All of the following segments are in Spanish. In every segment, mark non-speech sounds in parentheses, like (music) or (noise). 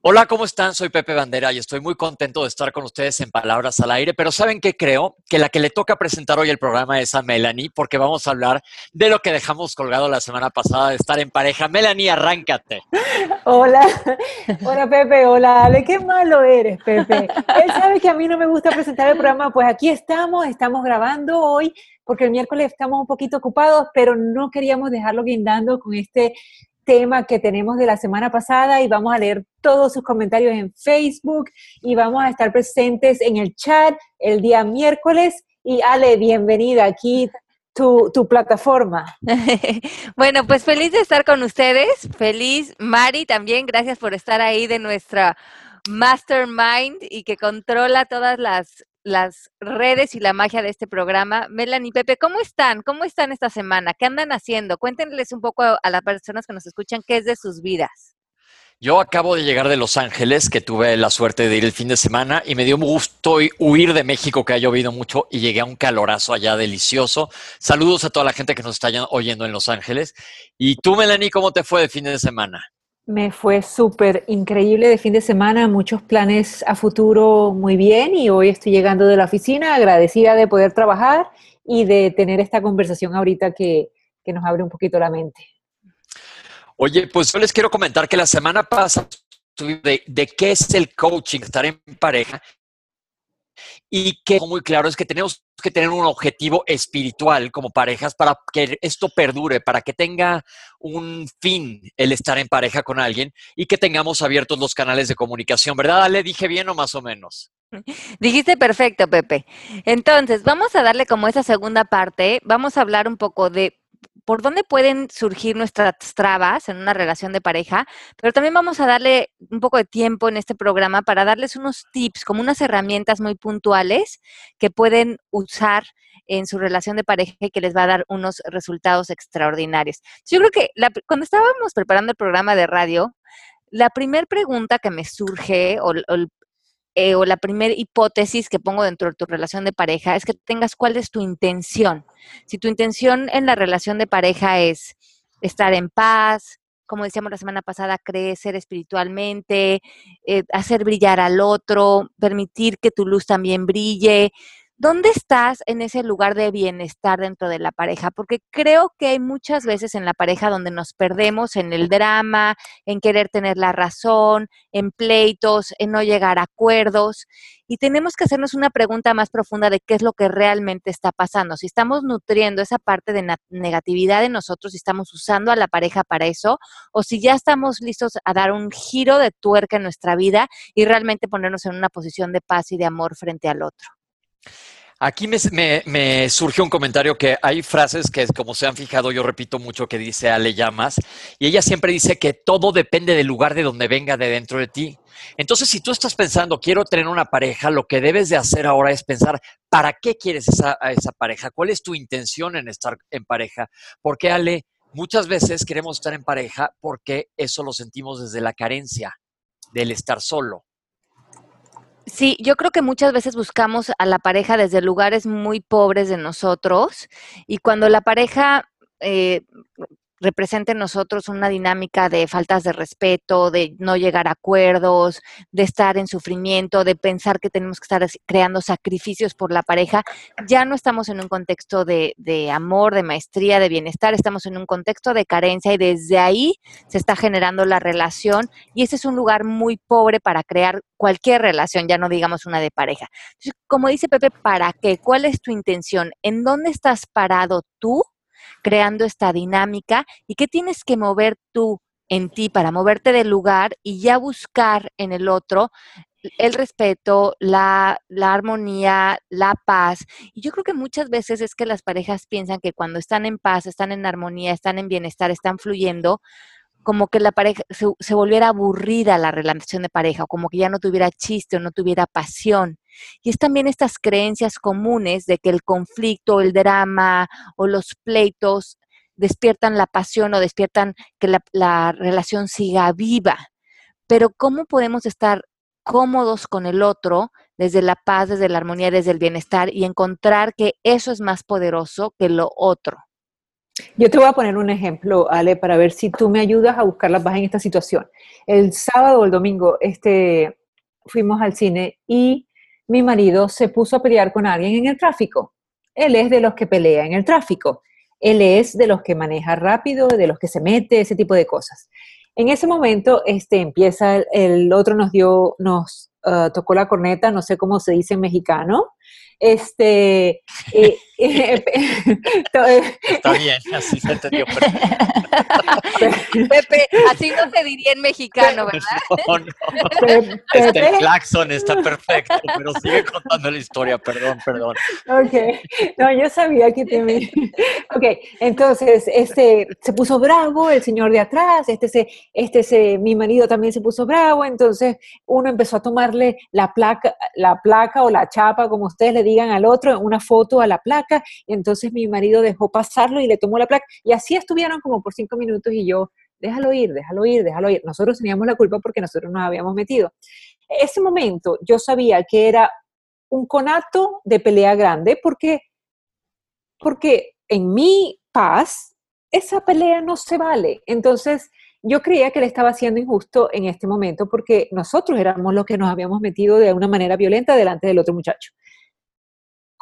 Hola, ¿cómo están? Soy Pepe Bandera y estoy muy contento de estar con ustedes en Palabras al Aire, pero ¿saben qué creo? Que la que le toca presentar hoy el programa es a Melanie, porque vamos a hablar de lo que dejamos colgado la semana pasada de estar en pareja. Melanie, arráncate. Hola, hola Pepe, hola Ale, qué malo eres, Pepe. Él sabe que a mí no me gusta presentar el programa, pues aquí estamos, estamos grabando hoy, porque el miércoles estamos un poquito ocupados, pero no queríamos dejarlo guindando con este tema que tenemos de la semana pasada y vamos a leer todos sus comentarios en Facebook y vamos a estar presentes en el chat el día miércoles. Y Ale, bienvenida aquí. Tu, tu plataforma. (laughs) bueno, pues feliz de estar con ustedes. Feliz, Mari, también gracias por estar ahí de nuestra mastermind y que controla todas las las redes y la magia de este programa. Melanie Pepe, ¿cómo están? ¿Cómo están esta semana? ¿Qué andan haciendo? Cuéntenles un poco a, las personas que nos escuchan qué es de sus vidas. Yo acabo de llegar de Los Ángeles, que tuve la suerte de ir el fin de semana y me dio gusto huir de México, que ha llovido mucho, y llegué a un calorazo allá delicioso. Saludos a toda la gente que nos está oyendo en Los Ángeles. ¿Y tú, Melanie, cómo te fue de fin de semana? Me fue súper increíble de fin de semana, muchos planes a futuro muy bien y hoy estoy llegando de la oficina agradecida de poder trabajar y de tener esta conversación ahorita que, nos abre un poquito la mente. Oye, pues yo les quiero comentar que la semana pasada de, de qué es el coaching, estar en pareja, y que muy claro es que tenemos que tener un objetivo espiritual como parejas para que esto perdure, para que tenga un fin el estar en pareja con alguien y que tengamos abiertos los canales de comunicación, ¿verdad? ¿Le dije bien o más o menos? (laughs) Dijiste perfecto, Pepe. Entonces, vamos a darle como esa segunda parte, vamos a hablar un poco de por dónde pueden surgir nuestras trabas en una relación de pareja, pero también vamos a darle un poco de tiempo en este programa para darles unos tips, como unas herramientas muy puntuales que pueden usar en su relación de pareja y que les va a dar unos resultados extraordinarios. Yo creo que cuando estábamos preparando el programa de radio, la primera pregunta que me surge o, o el eh, o la primera hipótesis que pongo dentro de tu relación de pareja es que tengas cuál es tu intención. Si tu intención en la relación de pareja es estar en paz, como decíamos la semana pasada, crecer espiritualmente, eh, hacer brillar al otro, permitir que tu luz también brille, ¿Dónde estás en ese lugar de bienestar dentro de la pareja? Porque creo que hay muchas veces en la pareja donde nos perdemos en el drama, en querer tener la razón, en pleitos, en no llegar a acuerdos. Y tenemos que hacernos una pregunta más profunda de qué es lo que realmente está pasando. Si estamos nutriendo esa parte de negatividad de nosotros, si estamos usando a la pareja para eso, o si ya estamos listos a dar un giro de tuerca en nuestra vida y realmente ponernos en una posición de paz y de amor frente al otro. Aquí me, surgió un comentario que hay frases que, como se han fijado, yo repito mucho que dice Ale Llamas, y ella siempre dice que todo depende del lugar de donde venga de dentro de ti. Entonces, si tú estás pensando, quiero tener una pareja, lo que debes de hacer ahora es pensar, ¿para qué quieres esa, esa pareja? ¿Cuál es tu intención en estar en pareja? Porque, Ale, muchas veces queremos estar en pareja porque eso lo sentimos desde la carencia, del estar solo. Sí, yo creo que muchas veces buscamos a la pareja desde lugares muy pobres de nosotros y cuando la pareja eh, representa en nosotros una dinámica de faltas de respeto, de no llegar a acuerdos, de estar en sufrimiento, de pensar que tenemos que estar creando sacrificios por la pareja, ya no estamos en un contexto de, de, amor, de maestría, de bienestar, estamos en un contexto de carencia y desde ahí se está generando la relación y ese es un lugar muy pobre para crear cualquier relación, ya no digamos una de pareja. como dice Pepe, ¿para qué? ¿Cuál es tu intención? ¿En dónde estás parado tú? Creando esta dinámica y qué tienes que mover tú en ti para moverte del lugar y ya buscar en el otro el respeto, la, la, armonía, la paz. Y yo creo que muchas veces es que las parejas piensan que cuando están en paz, están en armonía, están en bienestar, están fluyendo, como que la pareja se, volviera aburrida la relación de pareja, o como que ya no tuviera chiste o no tuviera pasión. Y es también estas creencias comunes de que el conflicto, el drama o los pleitos despiertan la pasión o despiertan que la, la relación siga viva. Pero ¿cómo podemos estar cómodos con el otro desde la paz, desde la armonía, desde el bienestar y encontrar que eso es más poderoso que lo otro. Yo te voy a poner un ejemplo, Ale, para ver si tú me ayudas a buscar la paz en esta situación. El sábado o el domingo este, fuimos al cine y mi marido se puso a pelear con alguien en el tráfico. Él es de los que pelea en el tráfico. Él es de los que maneja rápido, de los que se mete, ese tipo de cosas. En ese momento, este, empieza, el otro nos dio, nos uh, tocó la corneta, no sé cómo se dice en mexicano, este, eh, (laughs) Está (laughs) bien, así se entendió. Pepe, así no se diría en mexicano, ¿verdad? No, no. Este el claxon está perfecto, pero sigue contando la historia, perdón, perdón. Ok, no, yo sabía que te... (laughs) Ok, entonces, este, se puso bravo el señor de atrás, este, se, este, se, mi marido también se puso bravo, entonces uno empezó a tomarle la placa, la placa o la chapa, como ustedes le digan al otro, una foto a la placa, y entonces mi marido dejó pasarlo y le tomó la placa, y así estuvieron como por cinco minutos y yo, déjalo ir, déjalo ir, déjalo ir. Nosotros teníamos la culpa porque nosotros nos habíamos metido. Ese momento yo sabía que era un conato de pelea grande porque, porque en mi paz esa pelea no se vale. Entonces, yo creía que le estaba haciendo injusto en este momento porque nosotros éramos los que nos habíamos metido de una manera violenta delante del otro muchacho.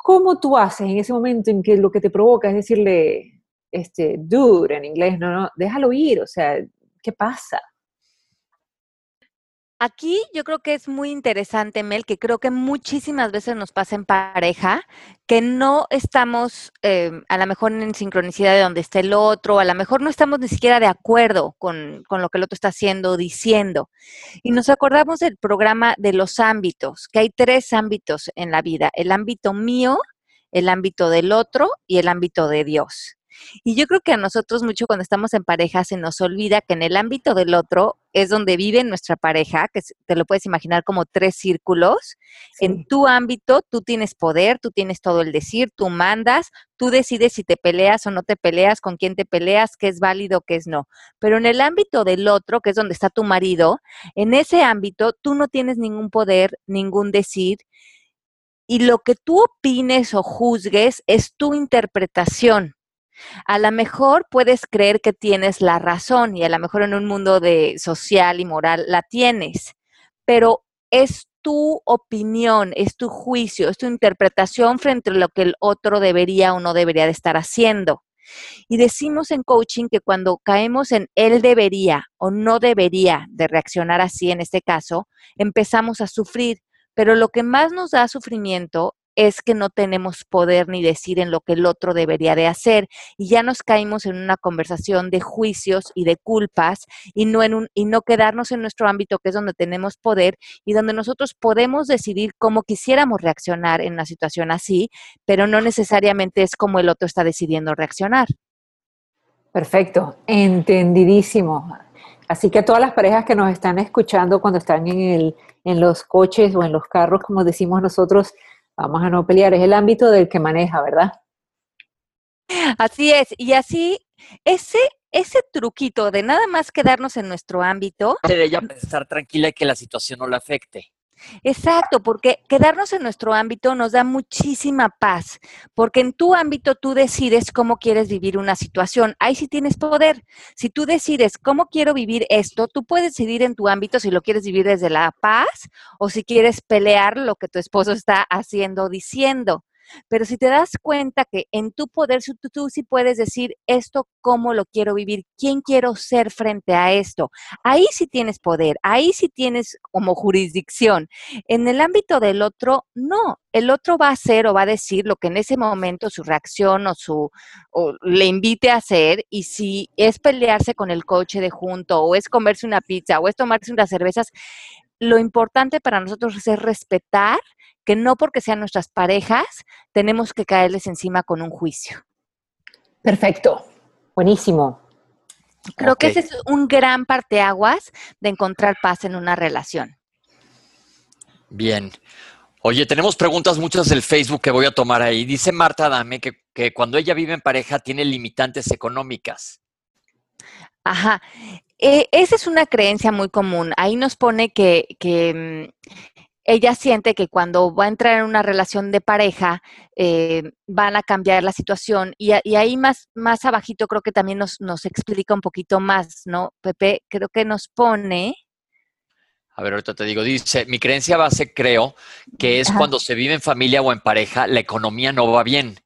¿Cómo tú haces en ese momento en que lo que te provoca es decirle, este, dude en inglés, no, no, déjalo ir, o sea, ¿qué pasa? Aquí yo creo que es muy interesante, Mel, que creo que muchísimas veces nos pasa en pareja que no estamos eh, a lo mejor en sincronicidad de donde está el otro, a lo mejor no estamos ni siquiera de acuerdo con, con lo que el otro está haciendo o diciendo. Y nos acordamos del programa de los ámbitos, que hay tres ámbitos en la vida, el ámbito mío, el ámbito del otro y el ámbito de Dios. Y yo creo que a nosotros mucho cuando estamos en pareja se nos olvida que en el ámbito del otro es donde vive nuestra pareja, que te lo puedes imaginar como tres círculos. En tu ámbito tú tienes poder, tú tienes todo el decir, tú mandas, tú decides si te peleas o no te peleas, con quién te peleas, qué es válido, qué es no. Pero en el ámbito del otro, que es donde está tu marido, en ese ámbito tú no tienes ningún poder, ningún decir. Y lo que tú opines o juzgues es tu interpretación a lo mejor puedes creer que tienes la razón y a lo mejor en un mundo de social y moral la tienes, pero es tu opinión, es tu juicio, es tu interpretación frente a lo que el otro debería o no debería de estar haciendo. Y decimos en coaching que cuando caemos en él debería o no debería de reaccionar así en este caso, empezamos a sufrir. Pero lo que más nos da sufrimiento es que no tenemos poder ni decir en lo que el otro debería de hacer y ya nos caímos en una conversación de juicios y de culpas y no en un y no quedarnos en nuestro ámbito que es donde tenemos poder y donde nosotros podemos decidir cómo quisiéramos reaccionar en una situación así, pero no necesariamente es como el otro está decidiendo reaccionar. Perfecto, entendidísimo. Así que todas las parejas que nos están escuchando cuando están en, el, en los coches o en los carros, como decimos nosotros, vamos a no pelear, es el ámbito del que maneja, ¿verdad? Así es, y así, ese, ese truquito de nada más quedarnos en nuestro ámbito. De ella estar tranquila y que la situación no la afecte. Exacto, porque quedarnos en nuestro ámbito nos da muchísima paz, porque en tu ámbito tú decides cómo quieres vivir una situación. Ahí sí tienes poder. Si tú decides cómo quiero vivir esto, tú puedes decidir en tu ámbito si lo quieres vivir desde la paz o si quieres pelear lo que tu esposo está haciendo o diciendo. Pero si te das cuenta que en tu poder tú, sí puedes decir esto, cómo lo quiero vivir, quién quiero ser frente a esto, ahí sí tienes poder, ahí sí tienes como jurisdicción. En el ámbito del otro, no. El otro va a hacer o va a decir lo que en ese momento su reacción o su o le invite a hacer y si es pelearse con el coche de junto o es comerse una pizza o es tomarse unas cervezas, lo importante para nosotros es respetar que no porque sean nuestras parejas tenemos que caerles encima con un juicio. Perfecto, buenísimo. Creo que ese es un gran parteaguas de encontrar paz en una relación. Bien. Oye, tenemos preguntas muchas del Facebook que voy a tomar ahí. Dice Marta Dame que, que cuando ella vive en pareja tiene limitantes económicas. Ajá. Eh, esa es una creencia muy común. Ahí nos pone que, que mm, ella siente que cuando va a entrar en una relación de pareja eh, van a cambiar la situación y, ahí más, más abajito creo que también nos, nos, explica un poquito más, ¿no? Pepe, creo que nos pone... A ver, ahorita te digo, dice, mi creencia base creo que es cuando se vive en familia o en pareja, la economía no va bien.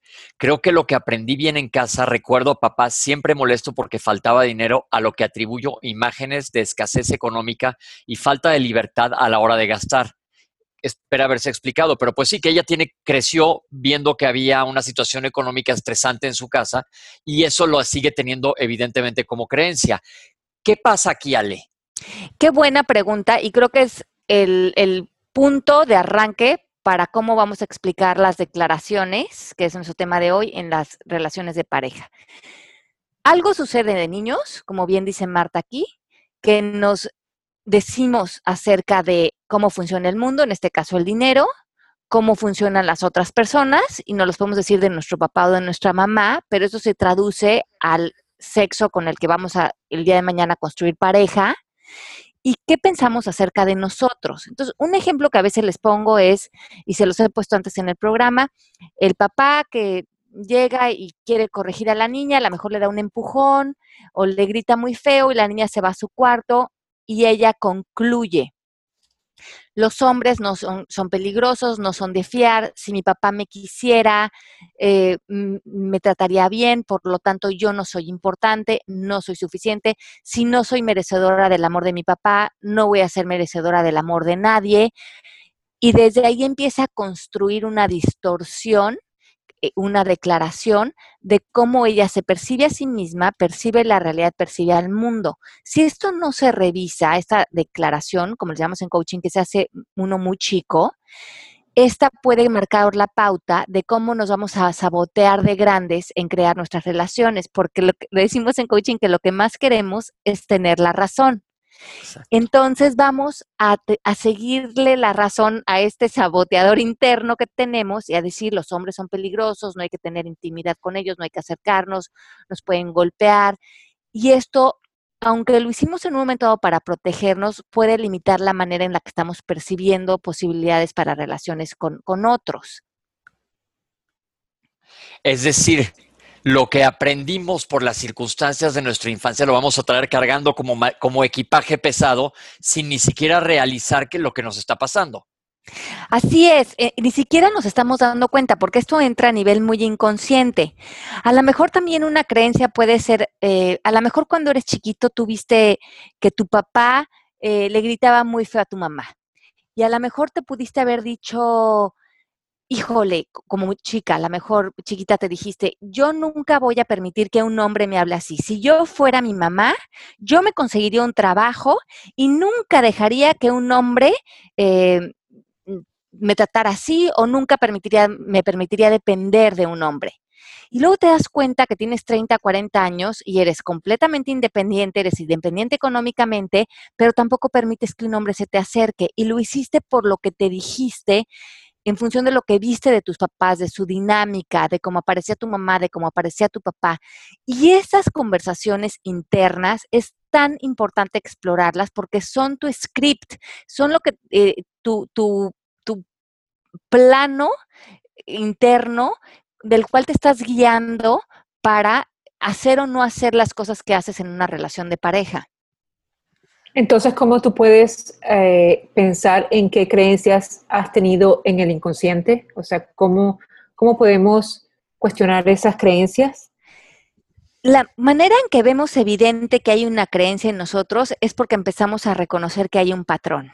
Creo que lo que aprendí bien en casa, recuerdo a papá siempre molesto porque faltaba dinero, a lo que atribuyo imágenes de escasez económica y falta de libertad a la hora de gastar espera haberse explicado, pero pues sí que ella tiene, creció viendo que había una situación económica estresante en su casa y eso lo sigue teniendo evidentemente como creencia. ¿Qué pasa aquí, Ale? Qué buena pregunta y creo que es el, el punto de arranque para cómo vamos a explicar las declaraciones, que es nuestro tema de hoy, en las relaciones de pareja. Algo sucede de niños, como bien dice Marta aquí, que nos decimos acerca de cómo funciona el mundo, en este caso el dinero, cómo funcionan las otras personas, y no los podemos decir de nuestro papá o de nuestra mamá, pero eso se traduce al sexo con el que vamos a el día de mañana construir pareja. ¿Y qué pensamos acerca de nosotros? Entonces, un ejemplo que a veces les pongo es, y se los he puesto antes en el programa, el papá que llega y quiere corregir a la niña, a lo mejor le da un empujón o le grita muy feo y la niña se va a su cuarto y ella concluye, los hombres no son, son, peligrosos, no son de fiar, si mi papá me quisiera, eh, me trataría bien, por lo tanto yo no soy importante, no soy suficiente, si no soy merecedora del amor de mi papá, no voy a ser merecedora del amor de nadie. Y desde ahí empieza a construir una distorsión una declaración de cómo ella se percibe a sí misma, percibe la realidad, percibe al mundo. Si esto no se revisa, esta declaración, como le llamamos en coaching, que se hace uno muy chico, esta puede marcar la pauta de cómo nos vamos a sabotear de grandes en crear nuestras relaciones, porque lo que decimos en coaching que lo que más queremos es tener la razón. Entonces vamos a, seguirle la razón a este saboteador interno que tenemos y a decir los hombres son peligrosos, no hay que tener intimidad con ellos, no hay que acercarnos, nos pueden golpear. Y esto, aunque lo hicimos en un momento dado para protegernos, puede limitar la manera en la que estamos percibiendo posibilidades para relaciones con, con otros. Es decir, lo que aprendimos por las circunstancias de nuestra infancia lo vamos a traer cargando como, como equipaje pesado sin ni siquiera realizar que lo que nos está pasando. Así es, eh, ni siquiera nos estamos dando cuenta porque esto entra a nivel muy inconsciente. A lo mejor también una creencia puede ser, eh, a lo mejor cuando eres chiquito tuviste que tu papá eh, le gritaba muy feo a tu mamá y a lo mejor te pudiste haber dicho, híjole, como chica, a lo mejor chiquita te dijiste, yo nunca voy a permitir que un hombre me hable así. Si yo fuera mi mamá, yo me conseguiría un trabajo y nunca dejaría que un hombre eh, me tratara así o nunca permitiría, me permitiría depender de un hombre. Y luego te das cuenta que tienes 30, 40 años y eres completamente independiente, eres independiente económicamente, pero tampoco permites que un hombre se te acerque. Y lo hiciste por lo que te dijiste en función de lo que viste de tus papás, de su dinámica, de cómo aparecía tu mamá, de cómo aparecía tu papá. Y esas conversaciones internas es tan importante explorarlas porque son tu script, son lo que eh, tu, tu, tu plano interno del cual te estás guiando para hacer o no hacer las cosas que haces en una relación de pareja. Entonces, ¿cómo tú puedes eh, pensar en qué creencias has tenido en el inconsciente? O sea, ¿cómo, ¿cómo podemos cuestionar esas creencias? La manera en que vemos evidente que hay una creencia en nosotros es porque empezamos a reconocer que hay un patrón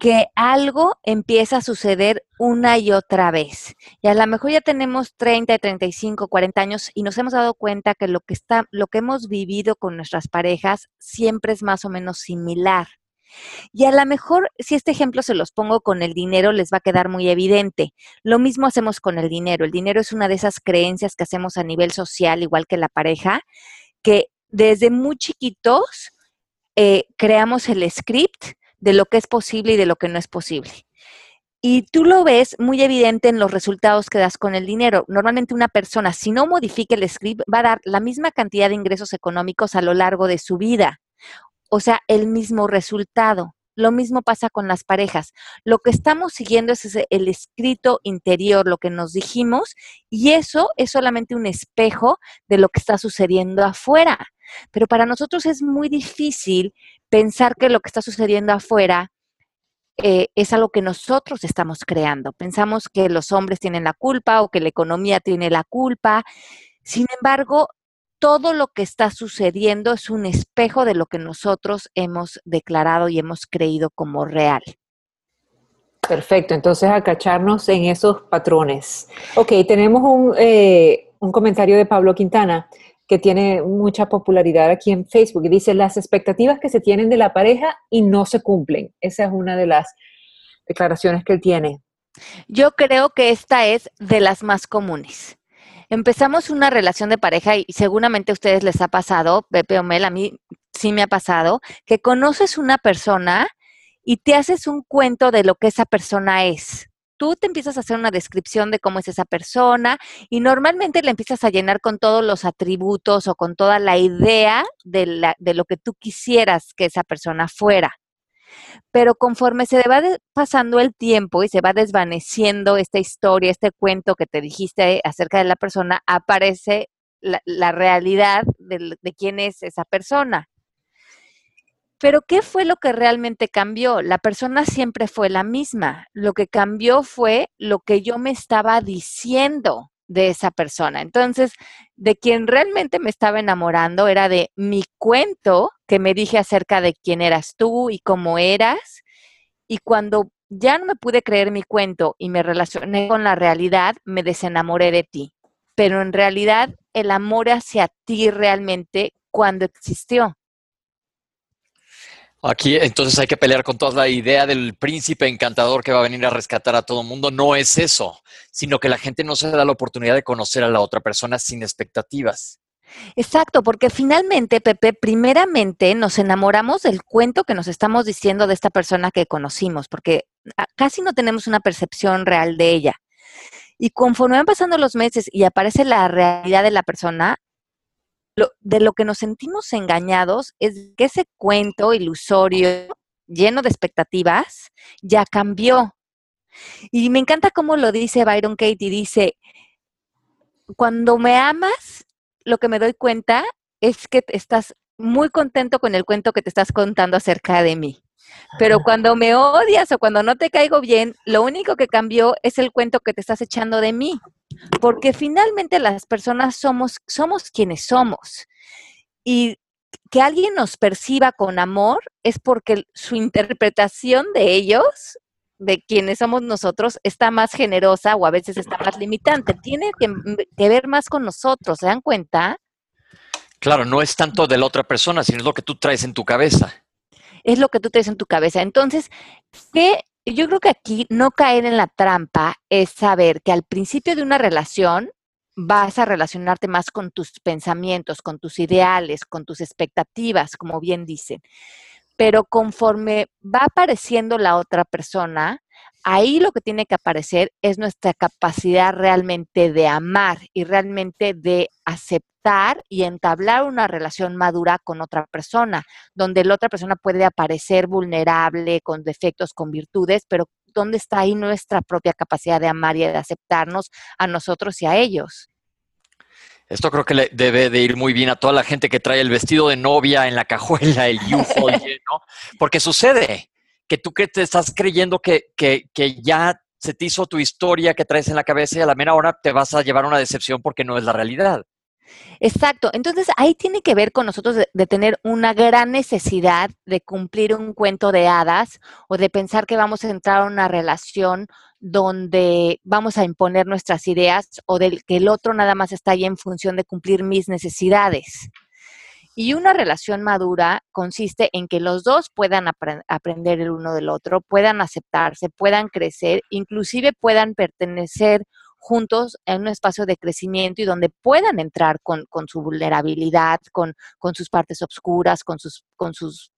que algo empieza a suceder una y otra vez. Y a lo mejor ya tenemos 30, 35, 40 años y nos hemos dado cuenta que lo que está lo que hemos vivido con nuestras parejas siempre es más o menos similar. Y a lo mejor, si este ejemplo se los pongo con el dinero, les va a quedar muy evidente. Lo mismo hacemos con el dinero. El dinero es una de esas creencias que hacemos a nivel social, igual que la pareja, que desde muy chiquitos eh, creamos el script de lo que es posible y de lo que no es posible. Y tú lo ves muy evidente en los resultados que das con el dinero. Normalmente una persona, si no modifica el script, va a dar la misma cantidad de ingresos económicos a lo largo de su vida. o sea, el mismo resultado. Lo mismo pasa con las parejas. Lo que estamos siguiendo es el escrito interior, lo que nos dijimos, y eso es solamente un espejo de lo que está sucediendo afuera. Pero para nosotros es muy difícil pensar que lo que está sucediendo afuera eh, es algo que nosotros estamos creando. Pensamos que los hombres tienen la culpa o que la economía tiene la culpa. Sin embargo, todo lo que está sucediendo es un espejo de lo que nosotros hemos declarado y hemos creído como real. Perfecto, entonces acacharnos en esos patrones. Ok, tenemos un, eh, un comentario de Pablo Quintana que tiene mucha popularidad aquí en Facebook y dice las expectativas que se tienen de la pareja y no se cumplen. Esa es una de las declaraciones que él tiene. Yo creo que esta es de las más comunes empezamos una relación de pareja y seguramente a ustedes les ha pasado, Pepe o Mel, a mí sí me ha pasado, que conoces una persona y te haces un cuento de lo que esa persona es. Tú te empiezas a hacer una descripción de cómo es esa persona y normalmente le empiezas a llenar con todos los atributos o con toda la idea de, de lo que tú quisieras que esa persona fuera. Pero conforme se va pasando el tiempo y se va desvaneciendo esta historia, este cuento que te dijiste acerca de la persona, aparece la, realidad de, de quién es esa persona. Pero ¿qué fue lo que realmente cambió? La persona siempre fue la misma. Lo que cambió fue lo que yo me estaba diciendo de esa persona. Entonces, de quien realmente me estaba enamorando era de mi cuento que me dije acerca de quién eras tú y cómo eras. Y cuando ya no me pude creer mi cuento y me relacioné con la realidad, me desenamoré de ti. Pero en realidad el amor hacia ti realmente cuando existió. Aquí entonces hay que pelear con toda la idea del príncipe encantador que va a venir a rescatar a todo el mundo. No es eso, sino que la gente no se da la oportunidad de conocer a la otra persona sin expectativas. Exacto, porque finalmente, Pepe, primeramente nos enamoramos del cuento que nos estamos diciendo de esta persona que conocimos, porque ah, casi no tenemos una percepción real de ella. Y conforme van pasando los meses y aparece la realidad de la persona, de lo que nos sentimos engañados es que ese cuento ilusorio, lleno de expectativas, ya cambió. Y me encanta cómo lo dice Byron Katie, dice, cuando me amas, lo que me doy cuenta es que estás muy contento con el cuento que te estás contando acerca de mí. Pero cuando me odias o cuando no te caigo bien, lo único que cambió es el cuento que te estás echando de mí porque finalmente las personas somos, somos quienes somos. Y que alguien nos perciba con amor es porque su interpretación de ellos, de quienes somos nosotros, está más generosa o a veces está más limitante. Tiene que, que ver más con nosotros, ¿se dan cuenta? Claro, no es tanto de la otra persona, sino es lo que tú traes en tu cabeza. Es lo que tú traes en tu cabeza. Entonces, ¿qué yo creo que aquí no caer en la trampa es saber que al principio de una relación vas a relacionarte más con tus pensamientos, con tus ideales, con tus expectativas, como bien dicen. Pero conforme va apareciendo la otra persona, ahí lo que tiene que aparecer es nuestra capacidad realmente de amar y realmente de aceptar y entablar una relación madura con otra persona, donde la otra persona puede aparecer vulnerable, con defectos, con virtudes, pero ¿dónde está ahí nuestra propia capacidad de amar y de aceptarnos a nosotros y a ellos? Esto creo que le debe de ir muy bien a toda la gente que trae el vestido de novia en la cajuela, el (laughs) UFO lleno, porque sucede que tú que te estás creyendo que, que, que ya se te hizo tu historia que traes en la cabeza y a la mera hora te vas a llevar una decepción porque no es la realidad. Exacto. Entonces ahí tiene que ver con nosotros de, tener una gran necesidad de cumplir un cuento de hadas o de pensar que vamos a entrar a una relación donde vamos a imponer nuestras ideas o del que el otro nada más está ahí en función de cumplir mis necesidades. Y una relación madura consiste en que los dos puedan aprender el uno del otro, puedan aceptarse, puedan crecer, inclusive puedan pertenecer juntos en un espacio de crecimiento y donde puedan entrar con, su vulnerabilidad, con, sus partes oscuras, con sus, con sus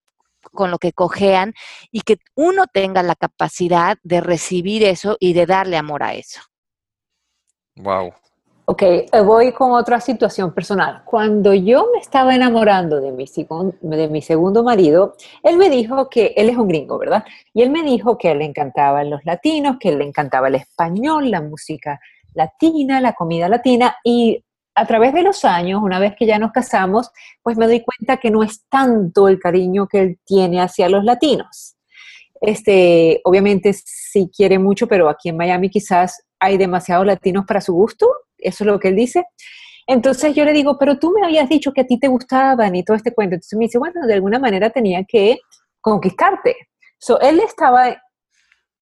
con lo que cojean y que uno tenga la capacidad de recibir eso y de darle amor a eso. Wow. Ok, eh, voy con otra situación personal. Cuando yo me estaba enamorando de mi, de mi segundo marido, él me dijo que él es un gringo, ¿verdad? Y él me dijo que le encantaban los latinos, que le encantaba el español, la música latina, la comida latina. Y a través de los años, una vez que ya nos casamos, pues me doy cuenta que no es tanto el cariño que él tiene hacia los latinos. Este, obviamente sí quiere mucho, pero aquí en Miami quizás hay demasiados latinos para su gusto eso es lo que él dice. Entonces yo le digo, pero tú me habías dicho que a ti te gustaban y todo este cuento. Entonces me dice, bueno, de alguna manera tenía que conquistarte. So, él estaba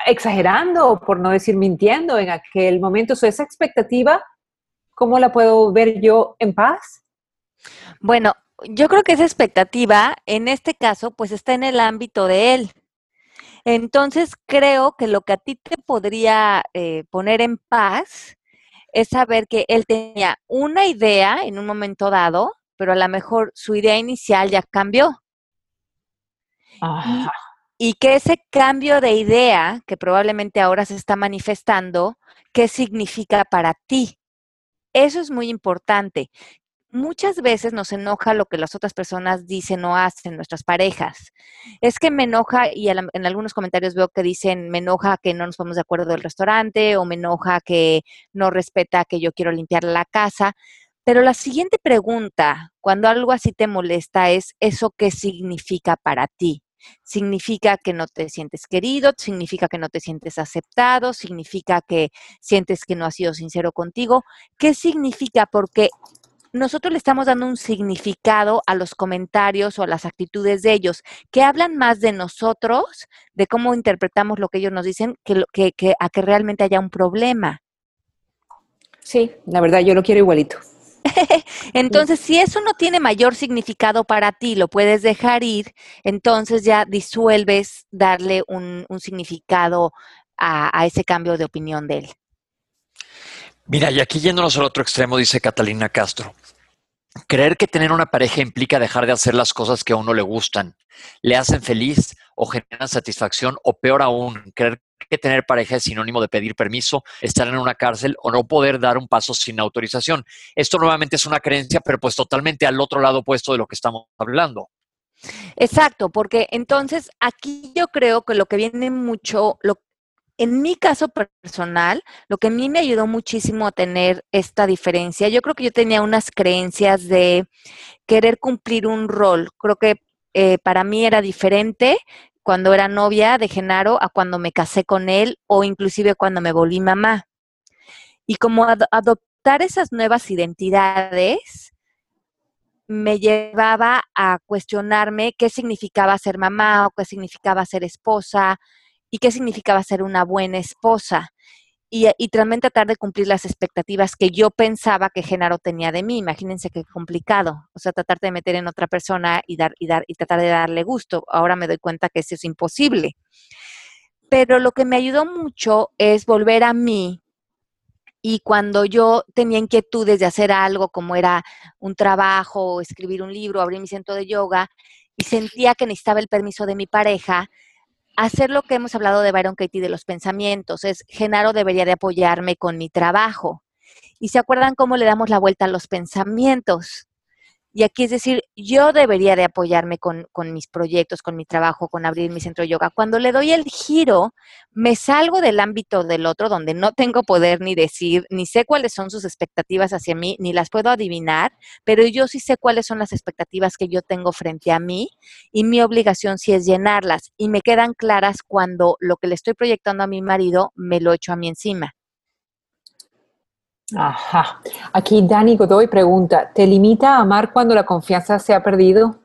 exagerando, por no decir mintiendo en aquel momento. So, esa expectativa, ¿cómo la puedo ver yo en paz? Bueno, yo creo que esa expectativa, en este caso, pues está en el ámbito de él. Entonces, creo que lo que a ti te podría eh, poner en paz es saber que él tenía una idea en un momento dado, pero a lo mejor su idea inicial ya cambió. Y, que ese cambio de idea, que probablemente ahora se está manifestando, ¿qué significa para ti? Eso es muy importante muchas veces nos enoja lo que las otras personas dicen o hacen, nuestras parejas. Es que me enoja, y en algunos comentarios veo que dicen, me enoja que no nos ponemos de acuerdo del restaurante, o me enoja que no respeta que yo quiero limpiar la casa. Pero la siguiente pregunta, cuando algo así te molesta, es, ¿eso qué significa para ti? significa que no te sientes querido, significa que no te sientes aceptado, significa que sientes que no has sido sincero contigo. ¿Qué significa? Porque nosotros le estamos dando un significado a los comentarios o a las actitudes de ellos, que hablan más de nosotros, de cómo interpretamos lo que ellos nos dicen, que, que, a que realmente haya un problema. Sí, la verdad, yo lo quiero igualito. (laughs) entonces, si eso no tiene mayor significado para ti, lo puedes dejar ir, entonces ya disuelves darle un, significado a ese cambio de opinión de él. Mira, y aquí yéndonos al otro extremo, dice Catalina Castro. Creer que tener una pareja implica dejar de hacer las cosas que a uno le gustan, le hacen feliz o generan satisfacción, o peor aún, creer que tener pareja es sinónimo de pedir permiso, estar en una cárcel o no poder dar un paso sin autorización. Esto nuevamente es una creencia, pero pues totalmente al otro lado opuesto de lo que estamos hablando. Exacto, porque entonces aquí yo creo que lo que viene mucho, lo, en mi caso personal, lo que a mí me ayudó muchísimo a tener esta diferencia, yo creo que yo tenía unas creencias de querer cumplir un rol. Creo que eh, para mí era diferente cuando era novia de Genaro a cuando me casé con él o inclusive cuando me volví mamá. Y como adoptar esas nuevas identidades me llevaba a cuestionarme qué significaba ser mamá o qué significaba ser esposa, y qué significaba ser una buena esposa. Y, también tratar de cumplir las expectativas que yo pensaba que Genaro tenía de mí. Imagínense qué complicado. O sea, tratar de meter en otra persona y, dar, y, dar, y tratar de darle gusto. Ahora me doy cuenta que eso es imposible. Pero lo que me ayudó mucho es volver a mí. Y cuando yo tenía inquietudes de hacer algo, como era un trabajo, escribir un libro, abrir mi centro de yoga, y sentía que necesitaba el permiso de mi pareja, hacer lo que hemos hablado de Byron Katie de los pensamientos, es Genaro debería de apoyarme con mi trabajo. Y se acuerdan cómo le damos la vuelta a los pensamientos. Y aquí es decir, yo debería de apoyarme con, mis proyectos, con mi trabajo, con abrir mi centro de yoga. Cuando le doy el giro, me salgo del ámbito del otro, donde no tengo poder ni decir, ni sé cuáles son sus expectativas hacia mí, ni las puedo adivinar, pero yo sí sé cuáles son las expectativas que yo tengo frente a mí y mi obligación sí es llenarlas. Y me quedan claras cuando lo que le estoy proyectando a mi marido me lo echo a mí encima. Ajá. Aquí Dani Godoy pregunta, ¿te limita a amar cuando la confianza se ha perdido?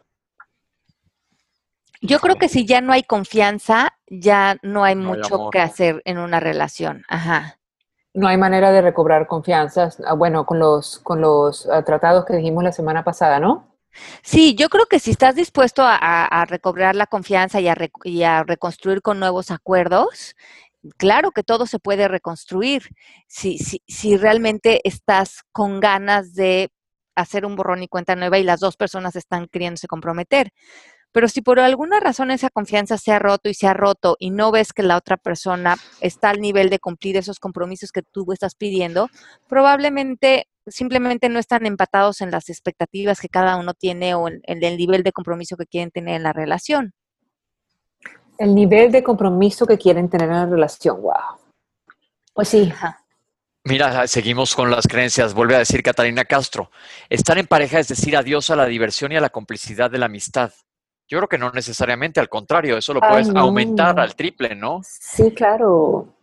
Yo creo que si ya no hay confianza, ya no hay mucho que hacer en una relación. Ajá. No hay manera de recobrar confianza, ah, bueno, con los, con los ah, tratados que dijimos la semana pasada, ¿no? Sí, yo creo que si estás dispuesto a, recobrar la confianza y a, reconstruir con nuevos acuerdos, claro que todo se puede reconstruir si, si, si realmente estás con ganas de hacer un borrón y cuenta nueva y las dos personas están queriéndose comprometer. Pero si por alguna razón esa confianza se ha roto y se ha roto y no ves que la otra persona está al nivel de cumplir esos compromisos que tú estás pidiendo, probablemente simplemente no están empatados en las expectativas que cada uno tiene o en, el nivel de compromiso que quieren tener en la relación. El nivel de compromiso que quieren tener en la relación, wow. Pues sí. Mira, seguimos con las creencias. Vuelve a decir Catalina Castro. Estar en pareja es decir adiós a la diversión y a la complicidad de la amistad. Yo creo que no necesariamente, al contrario, eso lo puedes aumentar al triple, ¿no? Sí, claro.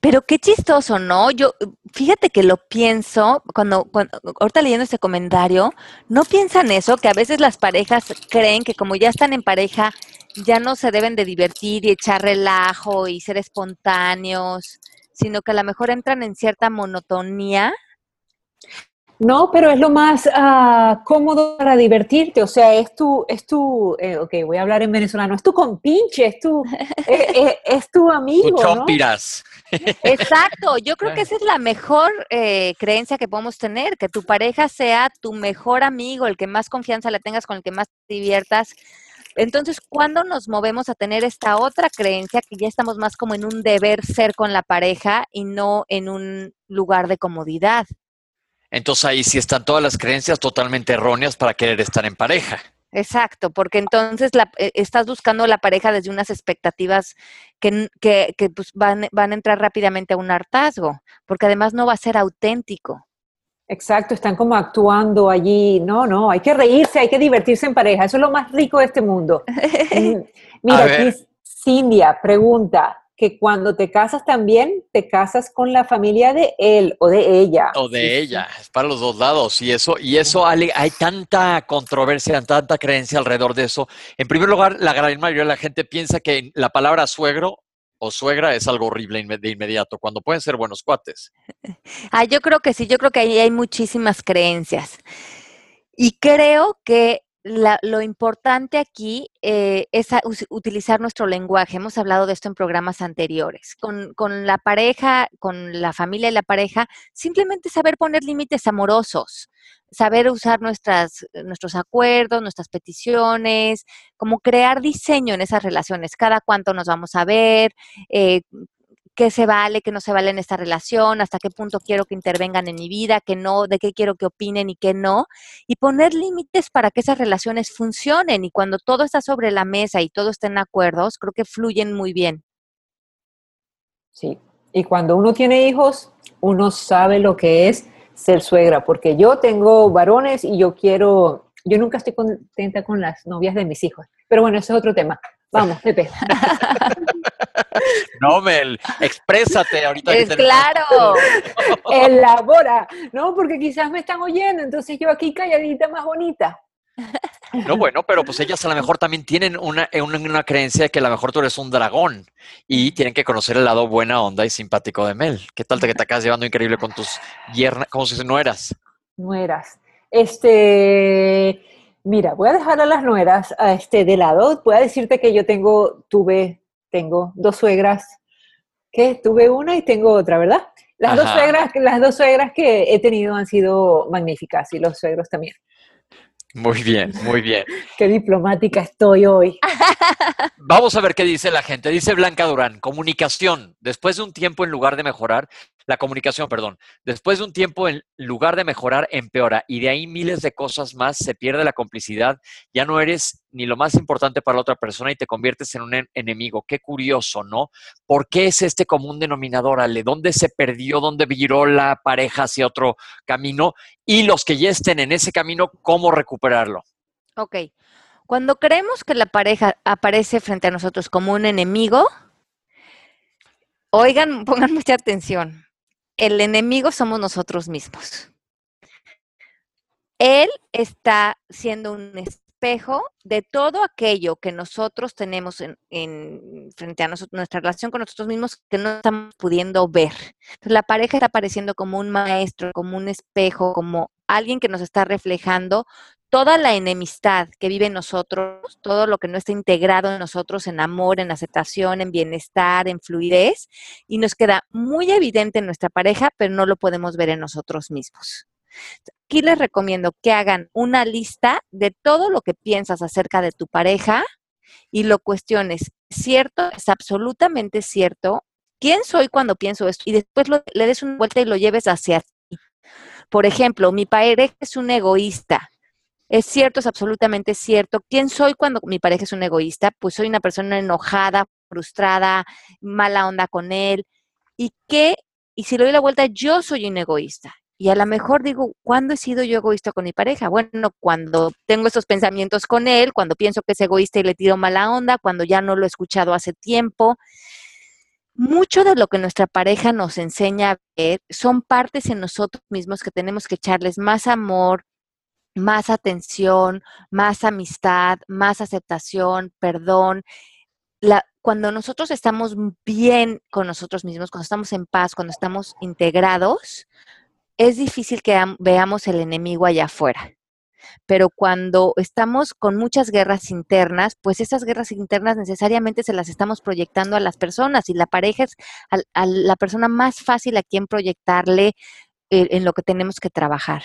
Pero qué chistoso, ¿no? Yo, fíjate que lo pienso, cuando, cuando, ahorita leyendo este comentario, ¿no piensan eso? Que a veces las parejas creen que como ya están en pareja, ya no se deben de divertir y echar relajo y ser espontáneos, sino que a lo mejor entran en cierta monotonía. No, pero es lo más ah, cómodo para divertirte, o sea, es tu, es tu, eh, ok, voy a hablar en venezolano, es tu compinche, es tu, (laughs) eh, eh, es, tu amigo, tu chompiras. Exacto, yo creo que esa es la mejor creencia que podemos tener, que tu pareja sea tu mejor amigo, el que más confianza le tengas, con el que más te diviertas. Entonces, ¿cuándo nos movemos a tener esta otra creencia que ya estamos más como en un deber ser con la pareja y no en un lugar de comodidad? Entonces ahí sí están todas las creencias totalmente erróneas para querer estar en pareja. Exacto, porque entonces la, eh, estás buscando la pareja desde unas expectativas que, que, que pues van, van a entrar rápidamente a un hartazgo, porque además no va a ser auténtico. Exacto, están como actuando allí. No, no, hay que reírse, hay que divertirse en pareja. Eso es lo más rico de este mundo. (laughs) Mm, mira, aquí Cindia pregunta, que cuando te casas también te casas con la familia de él o de ella. O de ella, es para los dos lados. Y eso, y eso hay tanta controversia, tanta creencia alrededor de eso. En primer lugar, la gran mayoría de la gente piensa que la palabra suegro o suegra es algo horrible de inmediato, cuando pueden ser buenos cuates. (laughs) Ah, yo creo que sí, yo creo que ahí hay muchísimas creencias. Y creo que lo importante aquí eh, es utilizar nuestro lenguaje. Hemos hablado de esto en programas anteriores. Con, con, la pareja, con la familia y la pareja, simplemente saber poner límites amorosos, saber usar nuestras, nuestros acuerdos, nuestras peticiones, como crear diseño en esas relaciones. Cada cuánto nos vamos a ver, eh, qué se vale, qué no se vale en esta relación, hasta qué punto quiero que intervengan en mi vida, qué no, de qué quiero que opinen y qué no, y poner límites para que esas relaciones funcionen. Y cuando todo está sobre la mesa y todo está en acuerdos, creo que fluyen muy bien. Sí, y cuando uno tiene hijos, uno sabe lo que es ser suegra, porque yo tengo varones y yo quiero, yo nunca estoy contenta con las novias de mis hijos, pero bueno, ese es otro tema. Vamos, Pepe. (laughs) No, Mel, exprésate ahorita. Es claro. (laughs) Elabora, ¿no? Porque quizás me están oyendo, entonces yo aquí calladita más bonita. No, bueno, pero pues ellas a lo mejor también tienen una, una, creencia de que a lo mejor tú eres un dragón y tienen que conocer el lado buena onda y simpático de Mel. ¿Qué tal te que te acabas llevando increíble con tus yernas, como si nueras? Nueras. Este, mira, voy a dejar a las nueras este, de lado. Voy a decirte que yo tengo, tuve tengo dos suegras, que tuve una y tengo otra, ¿verdad? Las dos, suegras, las dos suegras que he tenido han sido magníficas y los suegros también. Muy bien, muy bien. (laughs) Qué diplomática estoy hoy. (laughs) Vamos a ver qué dice la gente. Dice Blanca Durán, comunicación. Después de un tiempo, en lugar de mejorar, la comunicación, perdón, después de un tiempo, en lugar de mejorar, empeora. Y de ahí miles de cosas más, se pierde la complicidad. Ya no eres ni lo más importante para la otra persona y te conviertes en un enemigo. Qué curioso, ¿no? ¿Por qué es este común denominador, Ale? ¿Dónde se perdió? ¿Dónde viró la pareja hacia otro camino? Y los que ya estén en ese camino, ¿cómo recuperarlo? Ok. Cuando creemos que la pareja aparece frente a nosotros como un enemigo, oigan, (laughs) pongan mucha atención el enemigo somos nosotros mismos. Él está siendo un espejo de todo aquello que nosotros tenemos en, frente a nuestra relación con nosotros mismos que no estamos pudiendo ver. Entonces, la pareja está apareciendo como un maestro, como un espejo, como alguien que nos está reflejando toda la enemistad que vive en nosotros, todo lo que no está integrado en nosotros en amor, en aceptación, en bienestar, en fluidez, y nos queda muy evidente en nuestra pareja, pero no lo podemos ver en nosotros mismos. Aquí les recomiendo que hagan una lista de todo lo que piensas acerca de tu pareja y lo cuestiones. ¿Cierto? ¿Es absolutamente cierto? ¿Quién soy cuando pienso esto? Y después le des una vuelta y lo lleves hacia ti. Por ejemplo, mi pareja es un egoísta. Es cierto, es absolutamente cierto. ¿Quién soy cuando mi pareja es un egoísta? Pues soy una persona enojada, frustrada, mala onda con él. ¿Y qué? Y si le doy la vuelta, yo soy un egoísta. Y a lo mejor digo, ¿cuándo he sido yo egoísta con mi pareja? Bueno, cuando tengo estos pensamientos con él, cuando pienso que es egoísta y le tiro mala onda, cuando ya no lo he escuchado hace tiempo. Mucho de lo que nuestra pareja nos enseña a ver son partes en nosotros mismos que tenemos que echarles más amor, más atención, más amistad, más aceptación, perdón. La, cuando nosotros estamos bien con nosotros mismos, cuando estamos en paz, cuando estamos integrados, es difícil que veamos el enemigo allá afuera. Pero cuando estamos con muchas guerras internas, pues esas guerras internas necesariamente se las estamos proyectando a las personas y la pareja es a, la persona más fácil a quien proyectarle eh, en lo que tenemos que trabajar.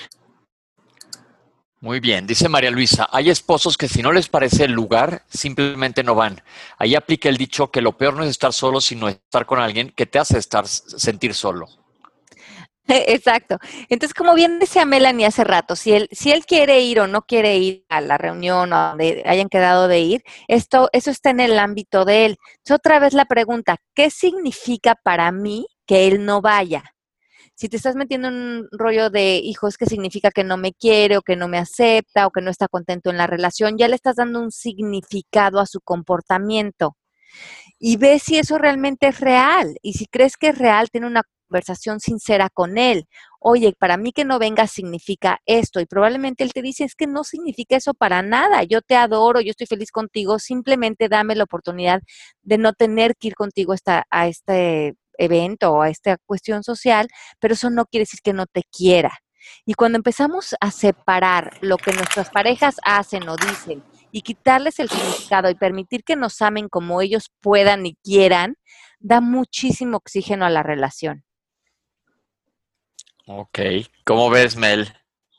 Muy bien, dice María Luisa, hay esposos que si no les parece el lugar, simplemente no van. Ahí aplica el dicho que lo peor no es estar solo, sino estar con alguien que te hace estar sentir solo. (laughs) Exacto. Entonces, como bien decía Melanie hace rato, si él, si él quiere ir o no quiere ir a la reunión o donde hayan quedado de ir, esto, eso está en el ámbito de él. Otra vez la pregunta, ¿qué significa para mí que él no vaya? Si te estás metiendo en un rollo de, hijos, que significa que no me quiere o que no me acepta o que no está contento en la relación, ya le estás dando un significado a su comportamiento. Y ve si eso realmente es real. Y si crees que es real, tiene una conversación sincera con él. Oye, para mí que no venga significa esto. Y probablemente él te dice, es que no significa eso para nada. Yo te adoro, yo estoy feliz contigo. Simplemente dame la oportunidad de no tener que ir contigo a este evento o a esta cuestión social, pero eso no quiere decir que no te quiera. Y cuando empezamos a separar lo que nuestras parejas hacen o dicen y quitarles el significado y permitir que nos amen como ellos puedan y quieran, da muchísimo oxígeno a la relación. Ok, ¿cómo ves, Mel?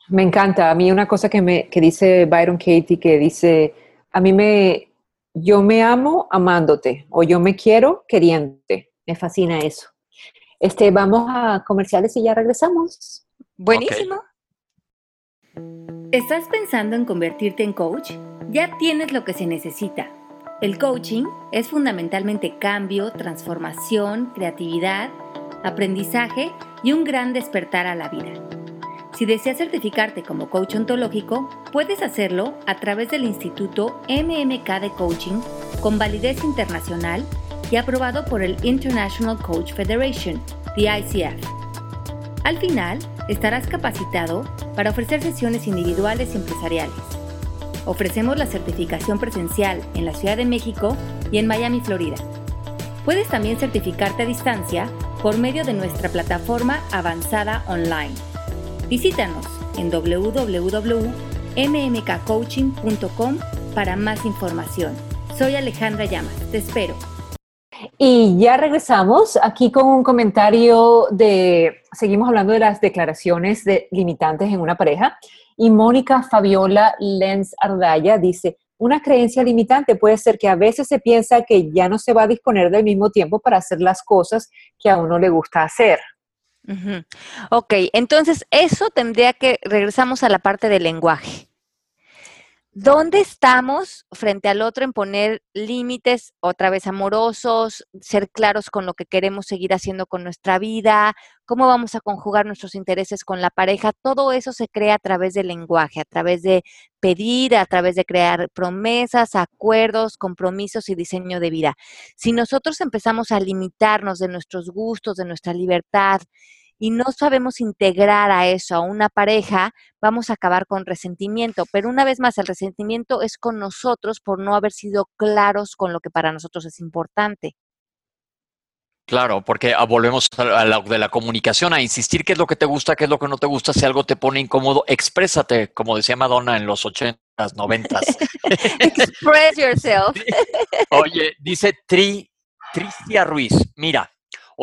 Me encanta. A mí una cosa que, me, que dice Byron Katie, que dice, a mí me, yo me amo amándote o yo me quiero queriéndote. Me fascina eso. Este, vamos a comerciales y ya regresamos. Buenísimo. ¿Estás pensando en convertirte en coach? Ya tienes lo que se necesita. El coaching es fundamentalmente cambio, transformación, creatividad, aprendizaje y un gran despertar a la vida. Si deseas certificarte como coach ontológico, puedes hacerlo a través del Instituto MMK de Coaching con validez internacional y aprobado por el International Coach Federation, the ICF. Al final, estarás capacitado para ofrecer sesiones individuales y empresariales. Ofrecemos la certificación presencial en la Ciudad de México y en Miami, Florida. Puedes también certificarte a distancia por medio de nuestra plataforma avanzada online. Visítanos en www.mmkcoaching.com para más información. Soy Alejandra Llamas, te espero. Y ya regresamos aquí con un comentario de, seguimos hablando de las declaraciones de limitantes en una pareja. Y Mónica Fabiola Lenz Ardaya dice, una creencia limitante puede ser que a veces se piensa que ya no se va a disponer del mismo tiempo para hacer las cosas que a uno le gusta hacer. Ok, entonces eso tendría que, regresamos a la parte del lenguaje. ¿Dónde estamos frente al otro en poner límites otra vez amorosos, ser claros con lo que queremos seguir haciendo con nuestra vida, cómo vamos a conjugar nuestros intereses con la pareja? Todo eso se crea a través del lenguaje, a través de pedir, a través de crear promesas, acuerdos, compromisos y diseño de vida. Si nosotros empezamos a limitarnos de nuestros gustos, de nuestra libertad, y no sabemos integrar a eso, a una pareja, vamos a acabar con resentimiento. Pero una vez más, el resentimiento es con nosotros por no haber sido claros con lo que para nosotros es importante. Claro, porque ah, volvemos a la de la comunicación, a insistir qué es lo que te gusta, qué es lo que no te gusta, si algo te pone incómodo, exprésate, como decía Madonna en los ochentas, noventas. (laughs) Express yourself. (laughs) Oye, dice Tri, Tristia Ruiz, mira,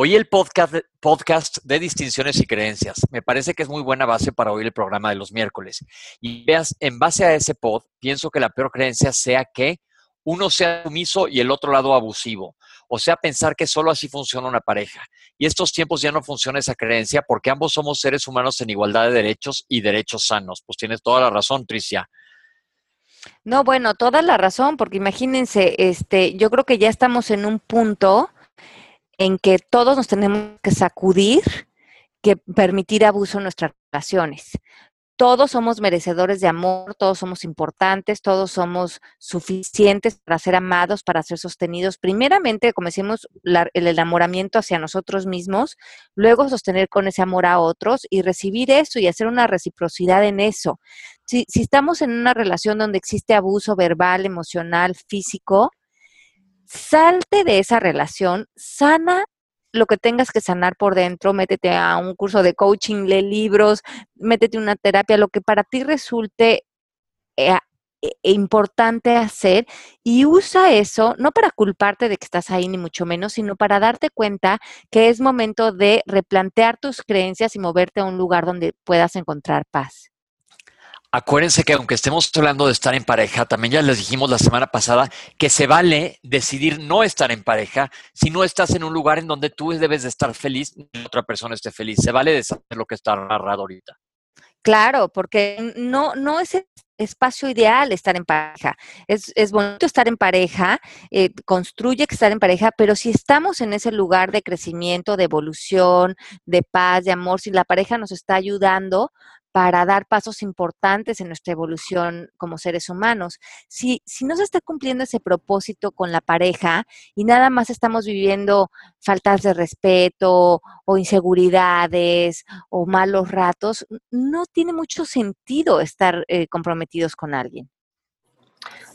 Oí el podcast, podcast de distinciones y creencias. Me parece que es muy buena base para oír el programa de los miércoles. Y veas, en base a ese pod, pienso que la peor creencia sea que uno sea sumiso y el otro lado abusivo. O sea, pensar que solo así funciona una pareja. Y estos tiempos ya no funciona esa creencia porque ambos somos seres humanos en igualdad de derechos y derechos sanos. Pues tienes toda la razón, Tricia. No, bueno, toda la razón, porque imagínense, este, yo creo que ya estamos en un punto en que todos nos tenemos que sacudir que permitir abuso en nuestras relaciones todos somos merecedores de amor, todos somos importantes, todos somos suficientes para ser amados, para ser sostenidos. Primeramente, como decimos, el enamoramiento hacia nosotros mismos, luego sostener con ese amor a otros y recibir eso y hacer una reciprocidad en eso. Si, si estamos en una relación donde existe abuso verbal, emocional, físico, salte de esa relación, sana lo que tengas que sanar por dentro, métete a un curso de coaching, lee libros, métete una terapia, lo que para ti resulte eh, e, e importante hacer y usa eso no para culparte de que estás ahí ni mucho menos, sino para darte cuenta que es momento de replantear tus creencias y moverte a un lugar donde puedas encontrar paz. Acuérdense que aunque estemos hablando de estar en pareja, también ya les dijimos la semana pasada que se vale decidir no estar en pareja si no estás en un lugar en donde tú debes de estar feliz y otra persona esté feliz. Se vale deshacer lo que está narrado ahorita. Claro, porque no, no es espacio ideal estar en pareja. Es, es bonito estar en pareja, eh, construye que estar en pareja, pero si estamos en ese lugar de crecimiento, de evolución, de paz, de amor, si la pareja nos está ayudando, para dar pasos importantes en nuestra evolución como seres humanos. Si, si no se está cumpliendo ese propósito con la pareja y nada más estamos viviendo faltas de respeto o inseguridades o malos ratos, no tiene mucho sentido estar eh, comprometidos con alguien.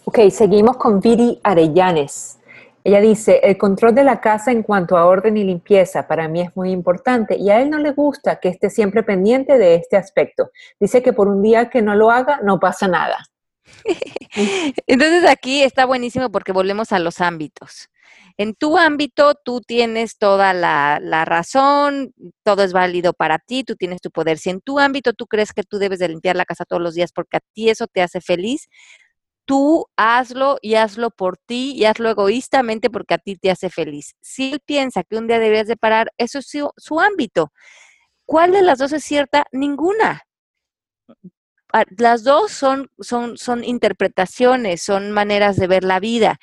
Ok, seguimos con Viri Arellanes. Ella dice, el control de la casa en cuanto a orden y limpieza para mí es muy importante y a él no le gusta que esté siempre pendiente de este aspecto. Dice que por un día que no lo haga no pasa nada. (laughs) Entonces aquí está buenísimo porque volvemos a los ámbitos. En tu ámbito tú tienes toda la, la, razón, todo es válido para ti, tú tienes tu poder. Si en tu ámbito tú crees que tú debes de limpiar la casa todos los días porque a ti eso te hace feliz, tú hazlo y hazlo por ti y hazlo egoístamente porque a ti te hace feliz. Si él piensa que un día deberías de parar, eso es su, ámbito. ¿Cuál de las dos es cierta? Ninguna. Ah, las dos son, son, son interpretaciones, son maneras de ver la vida.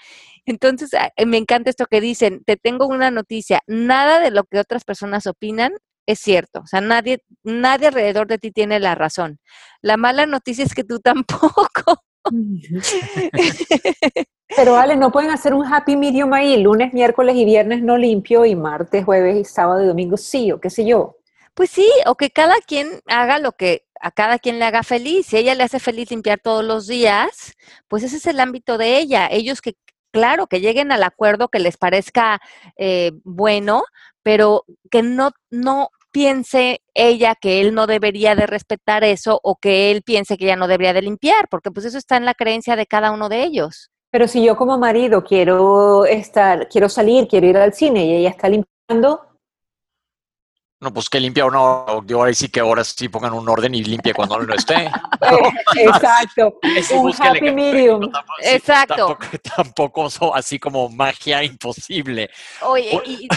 Entonces, ah, me encanta esto que dicen, te tengo una noticia, nada de lo que otras personas opinan es cierto, o sea, nadie, nadie alrededor de ti tiene la razón. La mala noticia es que tú (laughs) tampoco. (laughs) Pero Ale, no pueden hacer un happy medium ahí, lunes, miércoles y viernes no limpio y martes, jueves y sábado y domingo sí, o qué sé yo. Pues sí, o que cada quien haga lo que a cada quien le haga feliz. Si ella le hace feliz limpiar todos los días, pues ese es el ámbito de ella. Ellos que, claro, que lleguen al acuerdo que les parezca eh, bueno, pero que no, no piense ella que él no debería de respetar eso o que él piense que ella no debería de limpiar, porque pues eso está en la creencia de cada uno de ellos. Pero si yo como marido quiero estar, quiero salir, quiero ir al cine y ella está limpiando, no, pues que limpia uno, ahora sí que ahora sí pongan un orden y limpie cuando no esté. (laughs) Exacto. un happy medium. Exacto. Tampoco, (laughs) así como magia imposible. Oye, y,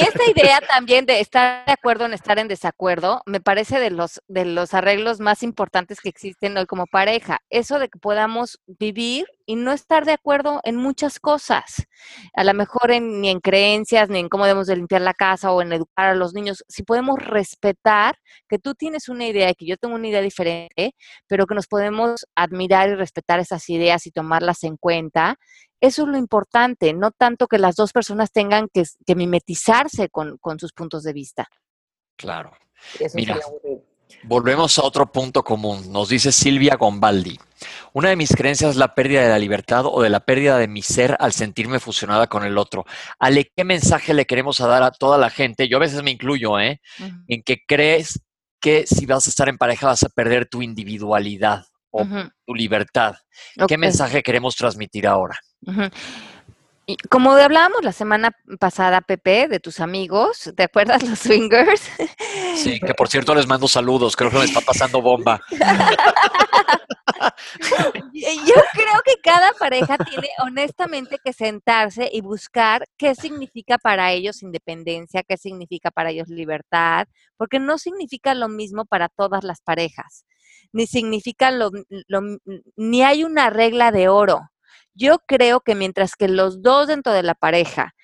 esta idea también de estar de acuerdo en estar en desacuerdo, me parece de los, de los arreglos más importantes que existen hoy como pareja. Eso de que podamos vivir y no estar de acuerdo en muchas cosas. A lo mejor en, ni en creencias, ni en cómo debemos de limpiar la casa o en educar a los niños. Si podemos respetar que tú tienes una idea y que yo tengo una idea diferente, pero que nos podemos admirar y respetar esas ideas y tomarlas en cuenta, eso es lo importante, no tanto que las dos personas tengan que, mimetizarse con, sus puntos de vista. Claro. Mira, volvemos a otro punto común. Nos dice Silvia Gombaldi. Una de mis creencias es la pérdida de la libertad o de la pérdida de mi ser al sentirme fusionada con el otro. Ale, ¿qué mensaje le queremos dar a toda la gente? Yo a veces me incluyo, ¿eh? En que crees que si vas a estar en pareja vas a perder tu individualidad o tu libertad. ¿Qué mensaje queremos transmitir ahora? Y como hablábamos la semana pasada, Pepe, de tus amigos, ¿te acuerdas los swingers? Sí, que (laughs) por cierto les mando saludos, creo que me está pasando bomba. Yo creo que cada pareja tiene honestamente que sentarse y buscar qué significa para ellos independencia, qué significa para ellos libertad, porque no significa lo mismo para todas las parejas, ni significa lo, lo ni hay una regla de oro yo creo que mientras que los dos dentro de la pareja,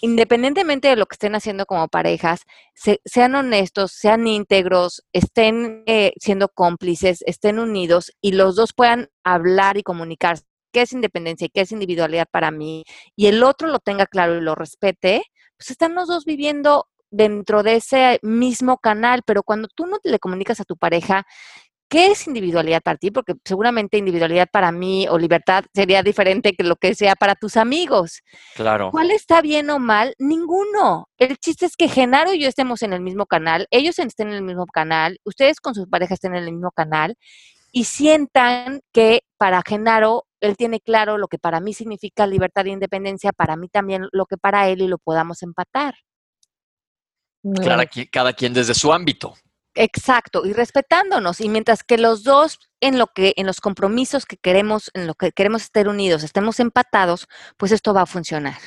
independientemente de lo que estén haciendo como parejas, sean honestos, sean íntegros, estén eh, siendo cómplices, estén unidos y los dos puedan hablar y comunicarse qué es independencia y qué es individualidad para mí, y el otro lo tenga claro y lo respete, pues están los dos viviendo dentro de ese mismo canal, pero cuando tú no le comunicas a tu pareja ¿Qué es individualidad para ti? Porque seguramente individualidad para mí o libertad sería diferente que lo que sea para tus amigos. Claro. ¿Cuál está bien o mal? Ninguno. El chiste es que Genaro y yo estemos en el mismo canal, ellos estén en el mismo canal, ustedes con sus parejas estén en el mismo canal y sientan que para Genaro él tiene claro lo que para mí significa libertad e independencia, para mí también lo que para él y lo podamos empatar. Claro, cada quien desde su ámbito. Exacto, y respetándonos. Y mientras que los dos en lo que, en los compromisos que queremos, en lo que queremos estar unidos, estemos empatados, pues esto va a funcionar.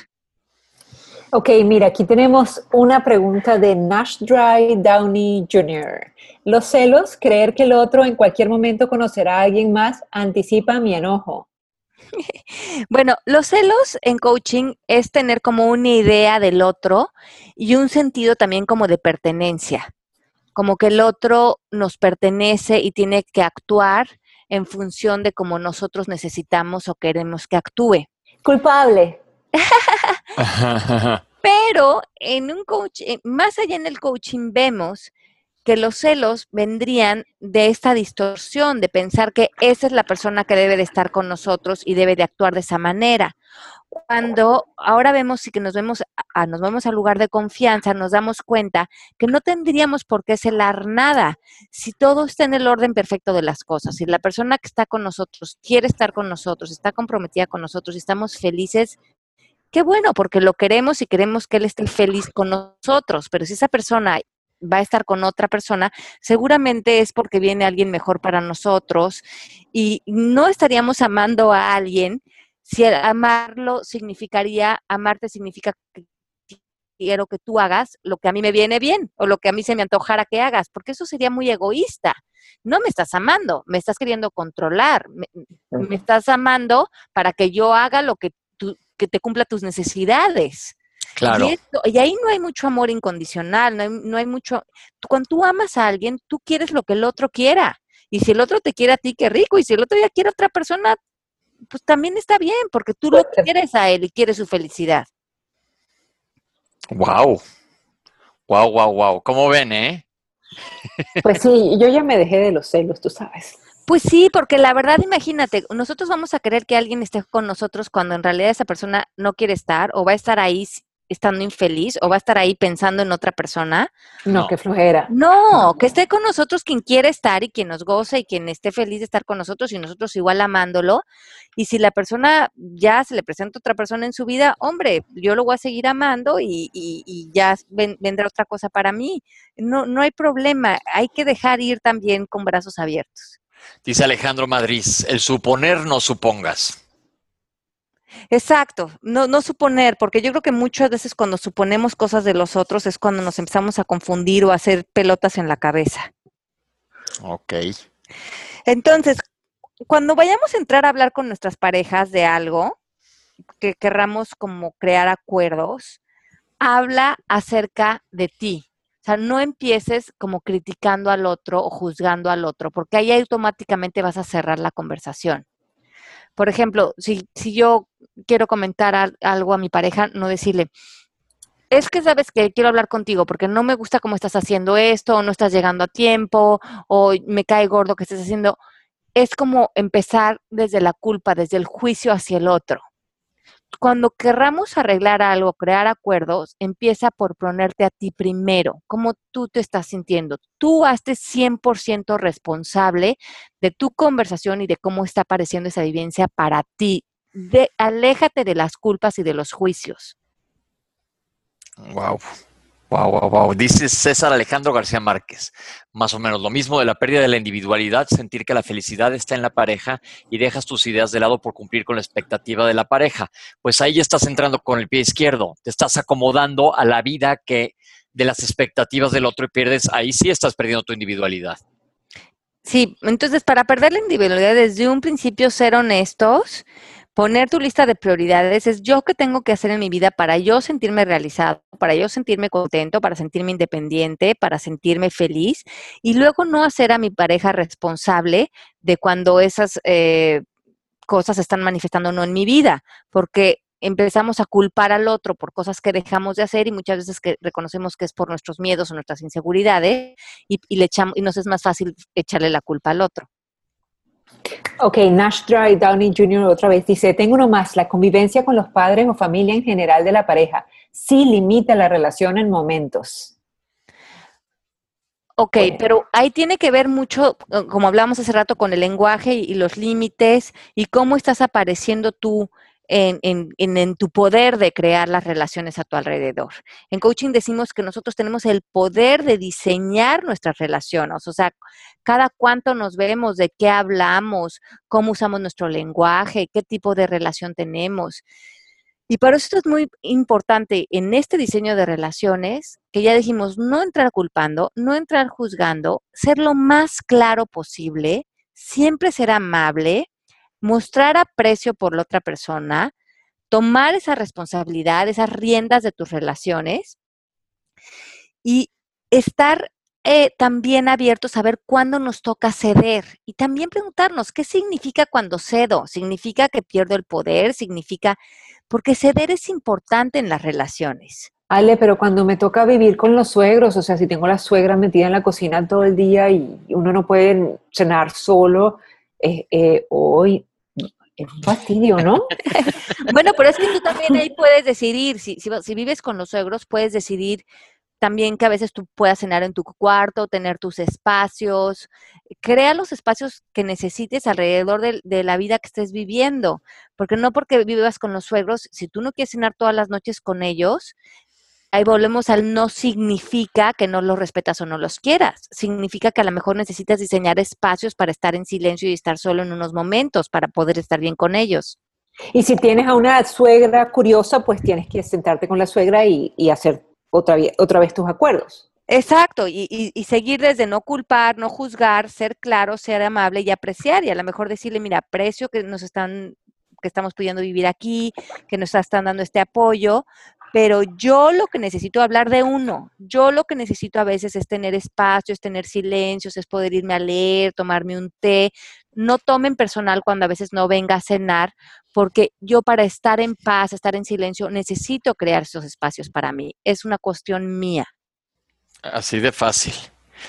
Ok, mira, aquí tenemos una pregunta de Nash Dry Downey Jr. Los celos, creer que el otro en cualquier momento conocerá a alguien más, anticipa mi enojo. (laughs) Bueno, los celos en coaching es tener como una idea del otro y un sentido también como de pertenencia como que el otro nos pertenece y tiene que actuar en función de cómo nosotros necesitamos o queremos que actúe. Culpable. (laughs) Pero en un coach, más allá en el coaching vemos que los celos vendrían de esta distorsión, de pensar que esa es la persona que debe de estar con nosotros y debe de actuar de esa manera. Cuando ahora vemos y que nos vemos, a, nos vamos al lugar de confianza, nos damos cuenta que no tendríamos por qué celar nada si todo está en el orden perfecto de las cosas. Si la persona que está con nosotros quiere estar con nosotros, está comprometida con nosotros y estamos felices, qué bueno, porque lo queremos y queremos que él esté feliz con nosotros. Pero si esa persona va a estar con otra persona, seguramente es porque viene alguien mejor para nosotros y no estaríamos amando a alguien si amarlo significaría, amarte significa que quiero que tú hagas lo que a mí me viene bien o lo que a mí se me antojara que hagas, porque eso sería muy egoísta. No me estás amando, me estás queriendo controlar, me, estás amando para que yo haga lo que, tú, que te cumpla tus necesidades. Claro. Y, ahí no hay mucho amor incondicional, no hay, no hay mucho... Cuando tú amas a alguien, tú quieres lo que el otro quiera. Y si el otro te quiere a ti, qué rico. Y si el otro ya quiere a otra persona, pues también está bien, porque tú lo quieres a él y quieres su felicidad. Wow. Wow, wow, wow. ¿Cómo ven, eh? Pues sí, yo ya me dejé de los celos, tú sabes. Pues sí, porque la verdad, imagínate, nosotros vamos a querer que alguien esté con nosotros cuando en realidad esa persona no quiere estar o va a estar ahí estando infeliz o va a estar ahí pensando en otra persona. No, que flojera. No, que esté con nosotros quien quiere estar y quien nos goza y quien esté feliz de estar con nosotros y nosotros igual amándolo. Y si la persona ya se le presenta otra persona en su vida, hombre, yo lo voy a seguir amando y, y, ya vendrá otra cosa para mí. No, no hay problema, hay que dejar ir también con brazos abiertos. Dice Alejandro Madrid, el suponer no supongas. Exacto, no, no suponer, porque yo creo que muchas veces cuando suponemos cosas de los otros es cuando nos empezamos a confundir o a hacer pelotas en la cabeza. Ok. Entonces, cuando vayamos a entrar a hablar con nuestras parejas de algo, que querramos como crear acuerdos, habla acerca de ti. O sea, no empieces como criticando al otro o juzgando al otro, porque ahí automáticamente vas a cerrar la conversación. Por ejemplo, si, si yo quiero comentar algo a mi pareja, no decirle, es que sabes que quiero hablar contigo porque no me gusta cómo estás haciendo esto, o no estás llegando a tiempo, o me cae gordo que estés haciendo. Es como empezar desde la culpa, desde el juicio hacia el otro cuando querramos arreglar algo, crear acuerdos, empieza por ponerte a ti primero, cómo tú te estás sintiendo. Tú hazte 100% responsable de tu conversación y de cómo está apareciendo esa vivencia para ti. de, aléjate de las culpas y de los juicios. Wow. Wow, wow, wow. Dice César Alejandro García Márquez. Más o menos lo mismo de la pérdida de la individualidad, sentir que la felicidad está en la pareja y dejas tus ideas de lado por cumplir con la expectativa de la pareja. Pues ahí ya estás entrando con el pie izquierdo. Te estás acomodando a la vida que de las expectativas del otro y pierdes, ahí sí estás perdiendo tu individualidad. Sí, entonces para perder la individualidad desde un principio ser honestos, poner tu lista de prioridades es yo qué tengo que hacer en mi vida para yo sentirme realizado, para yo sentirme contento, para sentirme independiente, para sentirme feliz y luego no hacer a mi pareja responsable de cuando esas eh, cosas están manifestando no en mi vida, porque empezamos a culpar al otro por cosas que dejamos de hacer y muchas veces que reconocemos que es por nuestros miedos o nuestras inseguridades y, le echamos, y nos es más fácil echarle la culpa al otro. Ok, Nash Dry Downey Jr. otra vez dice, tengo uno más, la convivencia con los padres o familia en general de la pareja sí limita la relación en momentos. Ok, pero ahí tiene que ver mucho, como hablamos hace rato, con el lenguaje y los límites y cómo estás apareciendo tú en, tu poder de crear las relaciones a tu alrededor. En coaching decimos que nosotros tenemos el poder de diseñar nuestras relaciones, o sea, cada cuánto nos vemos, de qué hablamos, cómo usamos nuestro lenguaje, qué tipo de relación tenemos. Y por eso es muy importante en este diseño de relaciones, que ya dijimos, no entrar culpando, no entrar juzgando, ser lo más claro posible, siempre ser amable, mostrar aprecio por la otra persona, tomar esa responsabilidad, esas riendas de tus relaciones y estar eh, también abiertos a ver cuándo nos toca ceder y también preguntarnos qué significa cuando cedo. ¿Significa que pierdo el poder? ¿Significa? Porque ceder es importante en las relaciones. Ale, pero cuando me toca vivir con los suegros, o sea, si tengo la suegra metida en la cocina todo el día y uno no puede cenar solo, eh, eh, hoy es un fastidio, ¿no? (laughs) bueno, pero es que tú también ahí puedes decidir, si, si, vives con los suegros, puedes decidir también que a veces tú puedas cenar en tu cuarto, tener tus espacios, crea los espacios que necesites alrededor de, de, la vida que estés viviendo, porque no porque vivas con los suegros, si tú no quieres cenar todas las noches con ellos, ahí volvemos al no significa que no los respetas o no los quieras. Significa que a lo mejor necesitas diseñar espacios para estar en silencio y estar solo en unos momentos para poder estar bien con ellos. Y si tienes a una suegra curiosa, pues tienes que sentarte con la suegra y, hacer otra, otra vez tus acuerdos. Exacto, y, y, seguir desde no culpar, no juzgar, ser claro, ser amable y apreciar, y a lo mejor decirle, mira, aprecio que nos están, que estamos pudiendo vivir aquí, que nos están dando este apoyo, pero yo lo que necesito hablar de uno, yo lo que necesito a veces es tener espacios, tener silencios, es poder irme a leer, tomarme un té. No tomen personal cuando a veces no venga a cenar, porque yo para estar en paz, estar en silencio, necesito crear esos espacios para mí. Es una cuestión mía. Así de fácil.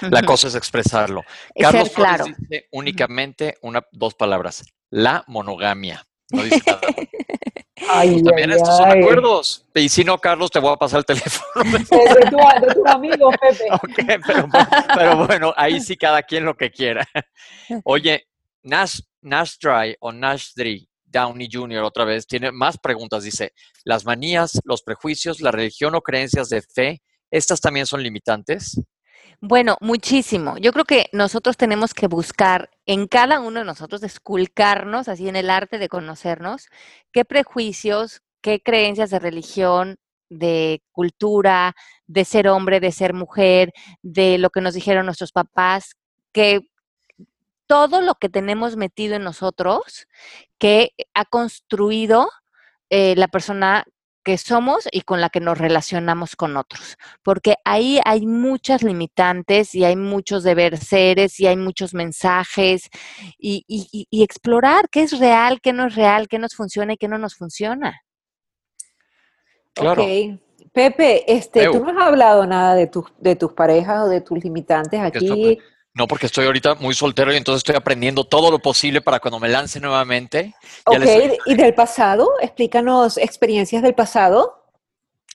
La cosa es expresarlo. Carlos claro. dice únicamente una, dos palabras, la monogamia. No dice nada. (laughs) Ay, también estos son acuerdos. Y si no, Carlos, te voy a pasar el teléfono. (laughs) De, tu, amigo, Pepe. (laughs) pero, bueno, ahí sí cada quien lo que quiera. (laughs) Oye, Nash, Nash Dry o Nash Dry Downey Jr. otra vez tiene más preguntas. Dice, las manías, los prejuicios, la religión o creencias de fe, ¿estas también son limitantes? Bueno, muchísimo. Yo creo que nosotros tenemos que buscar en cada uno de nosotros esculcarnos, así en el arte de conocernos, qué prejuicios, qué creencias de religión, de cultura, de ser hombre, de ser mujer, de lo que nos dijeron nuestros papás, que todo lo que tenemos metido en nosotros, que ha construido eh, la persona que somos y con la que nos relacionamos con otros, porque ahí hay muchas limitantes y hay muchos deber seres y hay muchos mensajes y, explorar qué es real, qué no es real, qué nos funciona y qué no nos funciona. Claro. Pepe, este, tú no has hablado nada de, tus de tus parejas o de tus limitantes aquí. No, porque estoy ahorita muy soltero y entonces estoy aprendiendo todo lo posible para cuando me lance nuevamente. Ok, ¿y del pasado? Explícanos experiencias del pasado.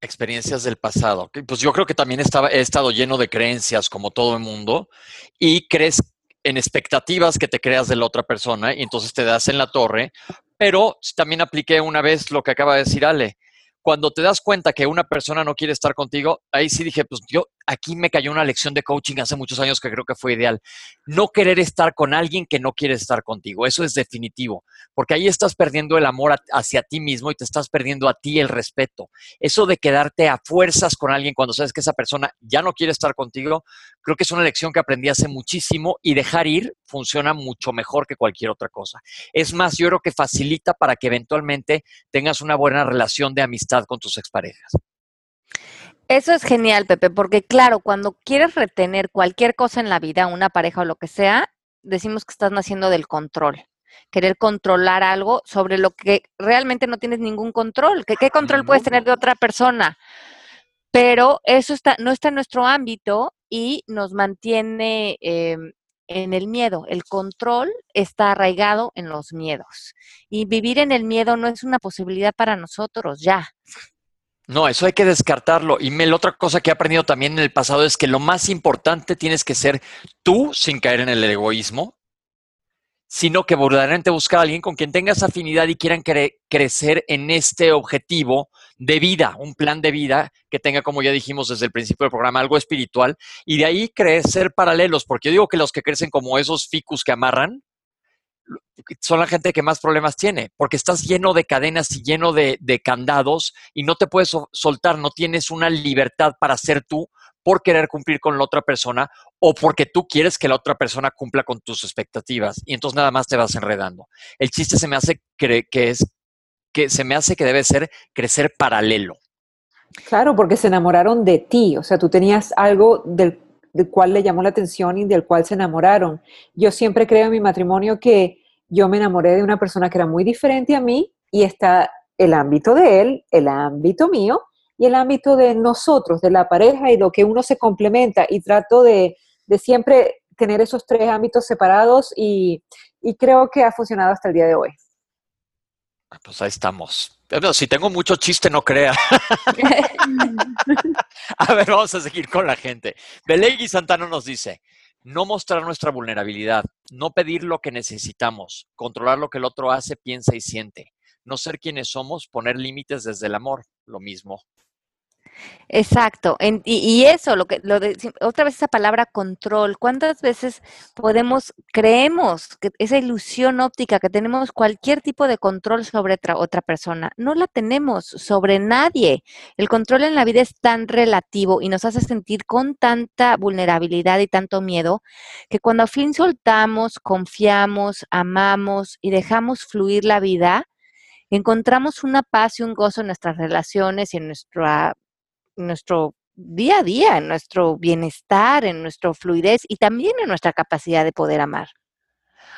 Experiencias del pasado. Pues yo creo que también estaba, he estado lleno de creencias como todo el mundo y crees en expectativas que te creas de la otra persona y entonces te das en la torre Pero también apliqué una vez lo que acaba de decir Ale cuando te das cuenta que una persona no quiere estar contigo, ahí sí dije, pues yo, aquí me cayó una lección de coaching hace muchos años que creo que fue ideal. No querer estar con alguien que no quiere estar contigo, eso es definitivo, porque ahí estás perdiendo el amor hacia ti mismo y te estás perdiendo a ti el respeto. Eso de quedarte a fuerzas con alguien cuando sabes que esa persona ya no quiere estar contigo, creo que es una lección que aprendí hace muchísimo y dejar ir funciona mucho mejor que cualquier otra cosa. Es más, yo creo que facilita para que eventualmente tengas una buena relación de amistad con tus exparejas. Eso es genial, Pepe, porque claro, cuando quieres retener cualquier cosa en la vida, una pareja o lo que sea, decimos que estás naciendo del control. Querer controlar algo sobre lo que realmente no tienes ningún control. ¿Qué, qué control puedes tener de otra persona? Pero eso está, no está en nuestro ámbito y nos mantiene em, en el miedo. El control está arraigado en los miedos. Y vivir en el miedo no es una posibilidad para nosotros ya. No, eso hay que descartarlo. Y la otra cosa que he aprendido también en el pasado es que lo más importante tienes que ser tú sin caer en el egoísmo, sino que verdaderamente buscar a alguien con quien tengas afinidad y quieran crecer en este objetivo de vida, un plan de vida que tenga, como ya dijimos desde el principio del programa, algo espiritual, y de ahí crecer paralelos, porque yo digo que los que crecen como esos ficus que amarran, son la gente que más problemas tiene, porque estás lleno de cadenas y lleno de, candados y no te puedes soltar, no tienes una libertad para ser tú por querer cumplir con la otra persona o porque tú quieres que la otra persona cumpla con tus expectativas y entonces nada más te vas enredando. El chiste se me hace que es que se me hace que debe ser crecer paralelo. Claro, porque se enamoraron de ti, o sea, tú tenías algo del del cual le llamó la atención y del cual se enamoraron. Yo siempre creo en mi matrimonio que yo me enamoré de una persona que era muy diferente a mí y está el ámbito de él, el ámbito mío y el ámbito de nosotros, de la pareja y lo que uno se complementa y trato de, siempre tener esos tres ámbitos separados y, y creo que ha funcionado hasta el día de hoy. Pues ahí estamos. Si tengo mucho chiste, no crea. (laughs) a ver, vamos a seguir con la gente. Belegui Santano nos dice, no mostrar nuestra vulnerabilidad, no pedir lo que necesitamos, controlar lo que el otro hace, piensa y siente, no ser quienes somos, poner límites desde el amor, lo mismo. Exacto. y, eso, lo que, lo de, otra vez esa palabra control. ¿Cuántas veces podemos, creemos que esa ilusión óptica que tenemos cualquier tipo de control sobre otra, otra persona? No la tenemos sobre nadie. El control en la vida es tan relativo y nos hace sentir con tanta vulnerabilidad y tanto miedo que cuando al fin soltamos, confiamos, amamos y dejamos fluir la vida, encontramos una paz y un gozo en nuestras relaciones y en nuestra nuestro día a día, en nuestro bienestar, en nuestra fluidez y también en nuestra capacidad de poder amar.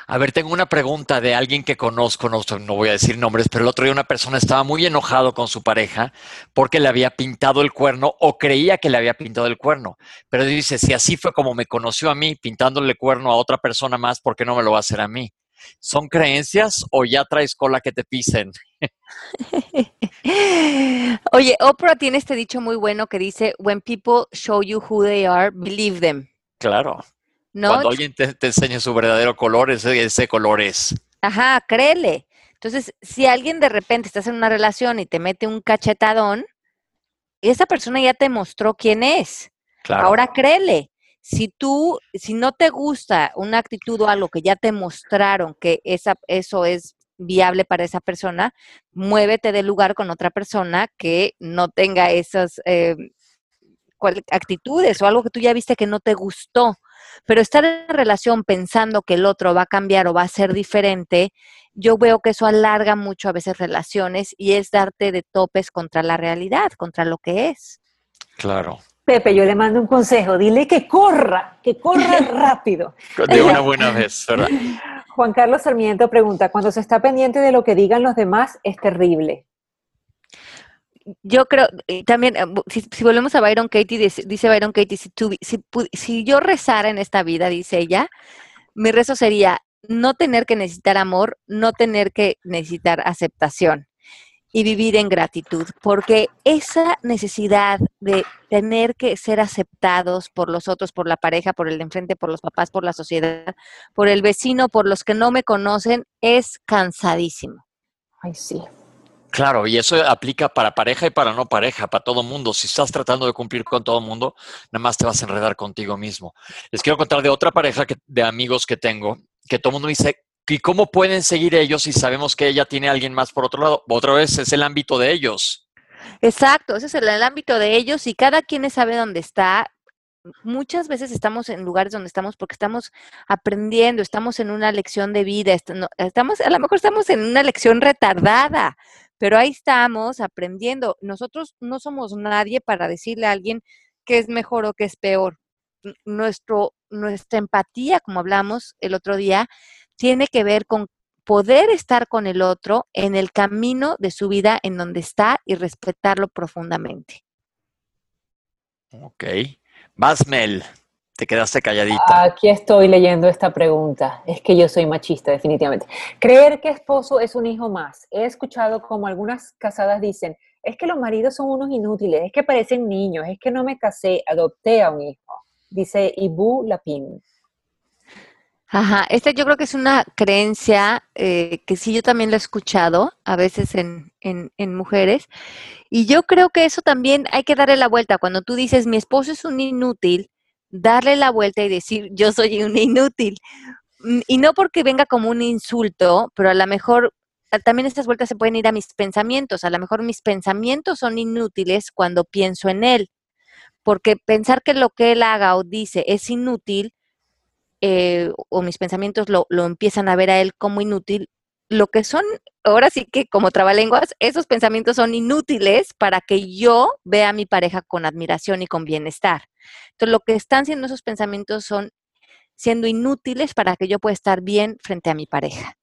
A ver, tengo una pregunta de alguien que conozco, no, voy a decir nombres, pero el otro día una persona estaba muy enojado con su pareja porque le había pintado el cuerno o creía que le había pintado el cuerno. Pero dice, si así fue como me conoció a mí, pintándole cuerno a otra persona más, ¿por qué no me lo va a hacer a mí? ¿Son creencias o ya traes cola que te pisen? (laughs) Oye, Oprah tiene este dicho muy bueno que dice, when people show you who they are, believe them. Claro. Cuando alguien te, enseña su verdadero color, ese, ese color es. Ajá, créele. Entonces, si alguien de repente estás en una relación y te mete un cachetadón, esa persona ya te mostró quién es. Claro. Ahora créele. Si tú, si no te gusta una actitud o algo que ya te mostraron que esa, eso es viable para esa persona, muévete del lugar con otra persona que no tenga esas eh, actitudes o algo que tú ya viste que no te gustó. Pero estar en relación pensando que el otro va a cambiar o va a ser diferente, yo veo que eso alarga mucho a veces relaciones y es darte de topes contra la realidad, contra lo que es. Claro. Pepe, yo le mando un consejo, dile que corra, que corra (laughs) rápido. De una buena vez, ¿verdad? Juan Carlos Sarmiento pregunta, cuando se está pendiente de lo que digan los demás, es terrible. Yo creo, también, eh, si, volvemos a Byron Katie, dice, Byron Katie, si, si yo rezara en esta vida, dice ella, mi rezo sería no tener que necesitar amor, no tener que necesitar aceptación y vivir en gratitud, porque esa necesidad de tener que ser aceptados por los otros, por la pareja, por el de enfrente, por los papás, por la sociedad, por el vecino, por los que no me conocen, es cansadísimo. Ay, sí. Claro, y eso aplica para pareja y para no pareja, para todo mundo. Si estás tratando de cumplir con todo mundo, nada más te vas a enredar contigo mismo. Les quiero contar de otra pareja que, de amigos que tengo, que todo el mundo dice, ¿y cómo pueden seguir ellos si sabemos que ella tiene a alguien más por otro lado? Otra vez es el ámbito de ellos. Exacto, ese es el, ámbito de ellos y cada quien sabe dónde está. Muchas veces estamos en lugares donde estamos porque estamos aprendiendo, estamos en una lección de vida, estamos, a lo mejor estamos en una lección retardada, pero ahí estamos aprendiendo. Nosotros no somos nadie para decirle a alguien que es mejor o que es peor. Nuestra empatía, como hablamos el otro día, tiene que ver con poder estar con el otro en el camino de su vida en donde está y respetarlo profundamente. Ok. Vas, Mel. Te quedaste calladita. Aquí estoy leyendo esta pregunta. Es que yo soy machista, definitivamente. Creer que esposo es un hijo más. He escuchado como algunas casadas dicen, es que los maridos son unos inútiles, es que parecen niños, es que no me casé, adopté a un hijo. Dice Ibu Lapin. Ajá, esta yo creo que es una creencia eh, que sí yo también lo he escuchado a veces en, en, en mujeres y yo creo que eso también hay que darle la vuelta. Cuando tú dices mi esposo es un inútil, darle la vuelta y decir yo soy un inútil. Mm, Y no porque venga como un insulto, pero a lo mejor también estas vueltas se pueden ir a mis pensamientos. A lo mejor mis pensamientos son inútiles cuando pienso en él, porque pensar que lo que él haga o dice es inútil eh, o mis pensamientos lo, lo empiezan a ver a él como inútil, lo que son, ahora sí que como trabalenguas, esos pensamientos son inútiles para que yo vea a mi pareja con admiración y con bienestar. Entonces, lo que están siendo esos pensamientos son siendo inútiles para que yo pueda estar bien frente a mi pareja.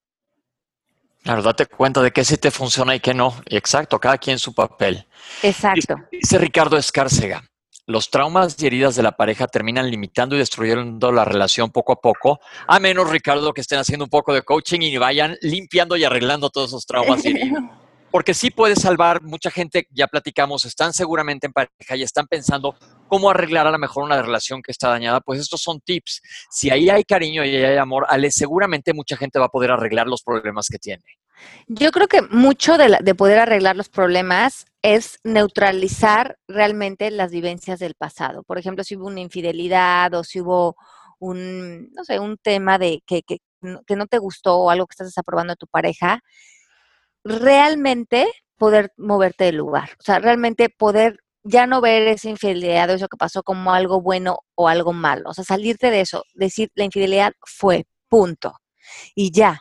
Claro, date cuenta de qué sí te funciona y qué no. Exacto, cada quien su papel. Exacto. Dice Ricardo Escárcega, los traumas y heridas de la pareja terminan limitando y destruyendo la relación poco a poco, a menos, Ricardo, que estén haciendo un poco de coaching y vayan limpiando y arreglando todos esos (laughs) traumas y heridas. Porque sí puede salvar, mucha gente, ya platicamos, están seguramente en pareja y están pensando cómo arreglar a lo mejor una relación que está dañada, pues estos son tips. Si ahí hay cariño y ahí hay amor, Ale, seguramente mucha gente va a poder arreglar los problemas que tiene. Yo creo que mucho de, la- de poder arreglar los problemas es neutralizar realmente las vivencias del pasado. Por ejemplo, si hubo una infidelidad o si hubo un, no sé, un tema de que, que, no- te gustó o algo que estás desaprobando de tu pareja, realmente poder moverte del lugar. O sea, realmente poder ya no ver esa infidelidad o eso que pasó como algo bueno o algo malo. O sea, salirte de eso, decir la infidelidad fue, punto. Y ya,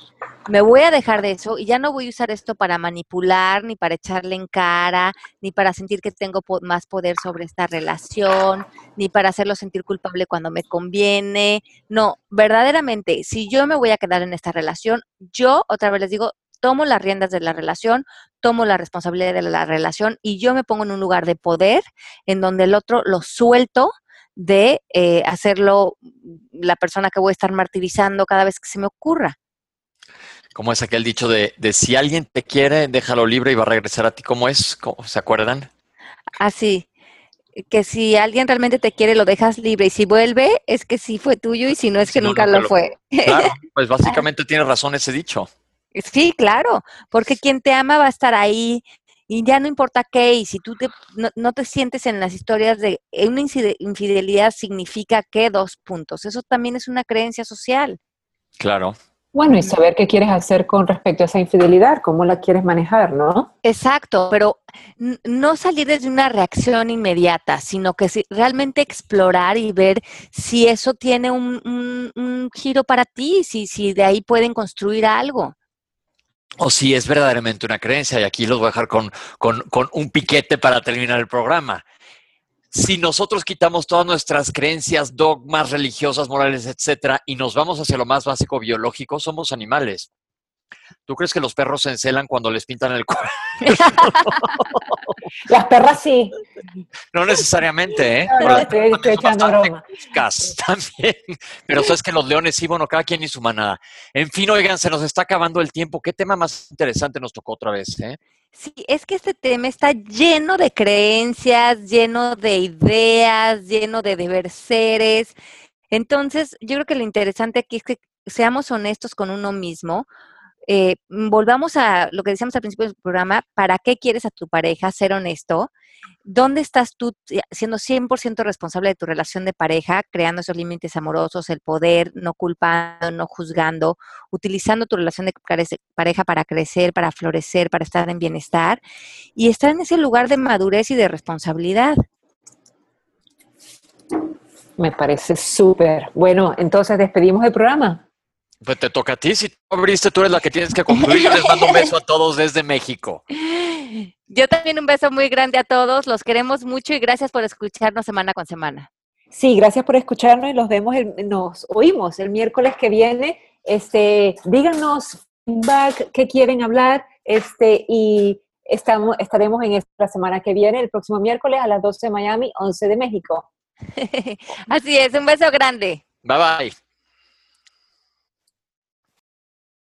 me voy a dejar de eso y ya no voy a usar esto para manipular, ni para echarle en cara, ni para sentir que tengo más poder sobre esta relación, ni para hacerlo sentir culpable cuando me conviene. No, verdaderamente, si yo me voy a quedar en esta relación, yo otra vez les digo, tomo las riendas de la relación, tomo la responsabilidad de la relación y yo me pongo en un lugar de poder en donde el otro lo suelto de eh, hacerlo la persona que voy a estar martirizando cada vez que se me ocurra. Como es aquel dicho de, de si alguien te quiere, déjalo libre y va a regresar a ti. ¿Cómo es? ¿Cómo- ¿Se acuerdan? Así, que si alguien realmente te quiere, lo dejas libre y si vuelve, es que sí fue tuyo y si no, es que no, nunca nunca lo fue. Claro, (laughs) pues básicamente tiene razón ese dicho. Sí, claro, porque quien te ama va a estar ahí y ya no importa qué, y si tú te, no, no te sientes en las historias de una infidelidad significa que dos puntos. Eso también es una creencia social. Claro. Bueno, y saber qué quieres hacer con respecto a esa infidelidad, cómo la quieres manejar, ¿no? Exacto, pero no salir desde una reacción inmediata, sino que si- realmente explorar y ver si eso tiene un, un- un giro para ti, si, si de ahí pueden construir algo. O si es verdaderamente una creencia, y aquí los voy a dejar con, con, con un piquete para terminar el programa. Si nosotros quitamos todas nuestras creencias, dogmas religiosas, morales, etcétera, y nos vamos hacia lo más básico biológico, somos animales. ¿Tú crees que los perros se encelan cuando les pintan el cuerpo? (laughs) Las perras sí. No necesariamente, ¿eh? No, Pero no, estoy, echando broma. cuscas (laughs) también. Pero sabes que los leones sí, bueno, cada quien y su manada. En fin, oigan, se nos está acabando el tiempo. ¿Qué tema más interesante nos tocó otra vez, eh? Sí, es que este tema está lleno de creencias, lleno de ideas, lleno de deber seres. Entonces, yo creo que lo interesante aquí es que seamos honestos con uno mismo. Eh, volvamos a lo que decíamos al principio del programa, ¿para qué quieres a tu pareja? Ser honesto. ¿Dónde estás tú siendo 100% responsable de tu relación de pareja, creando esos límites amorosos, el poder, no culpando, no juzgando, utilizando tu relación de pareja para crecer, para florecer, para estar en bienestar y estar en ese lugar de madurez y de responsabilidad? Me parece súper. Bueno, entonces despedimos el programa. Pues te toca a ti. Si tú abriste, tú eres la que tienes que concluir. Yo les mando un beso a todos desde México. Yo también un beso muy grande a todos. Los queremos mucho y gracias por escucharnos semana con semana. Sí, gracias por escucharnos y los vemos, nos oímos el miércoles que viene. Este, díganos feedback, qué quieren hablar, este, y estamos, estaremos en esta semana que viene, el próximo miércoles a las 12 de Miami, 11 de México. (laughs) Así es, un beso grande. Bye bye.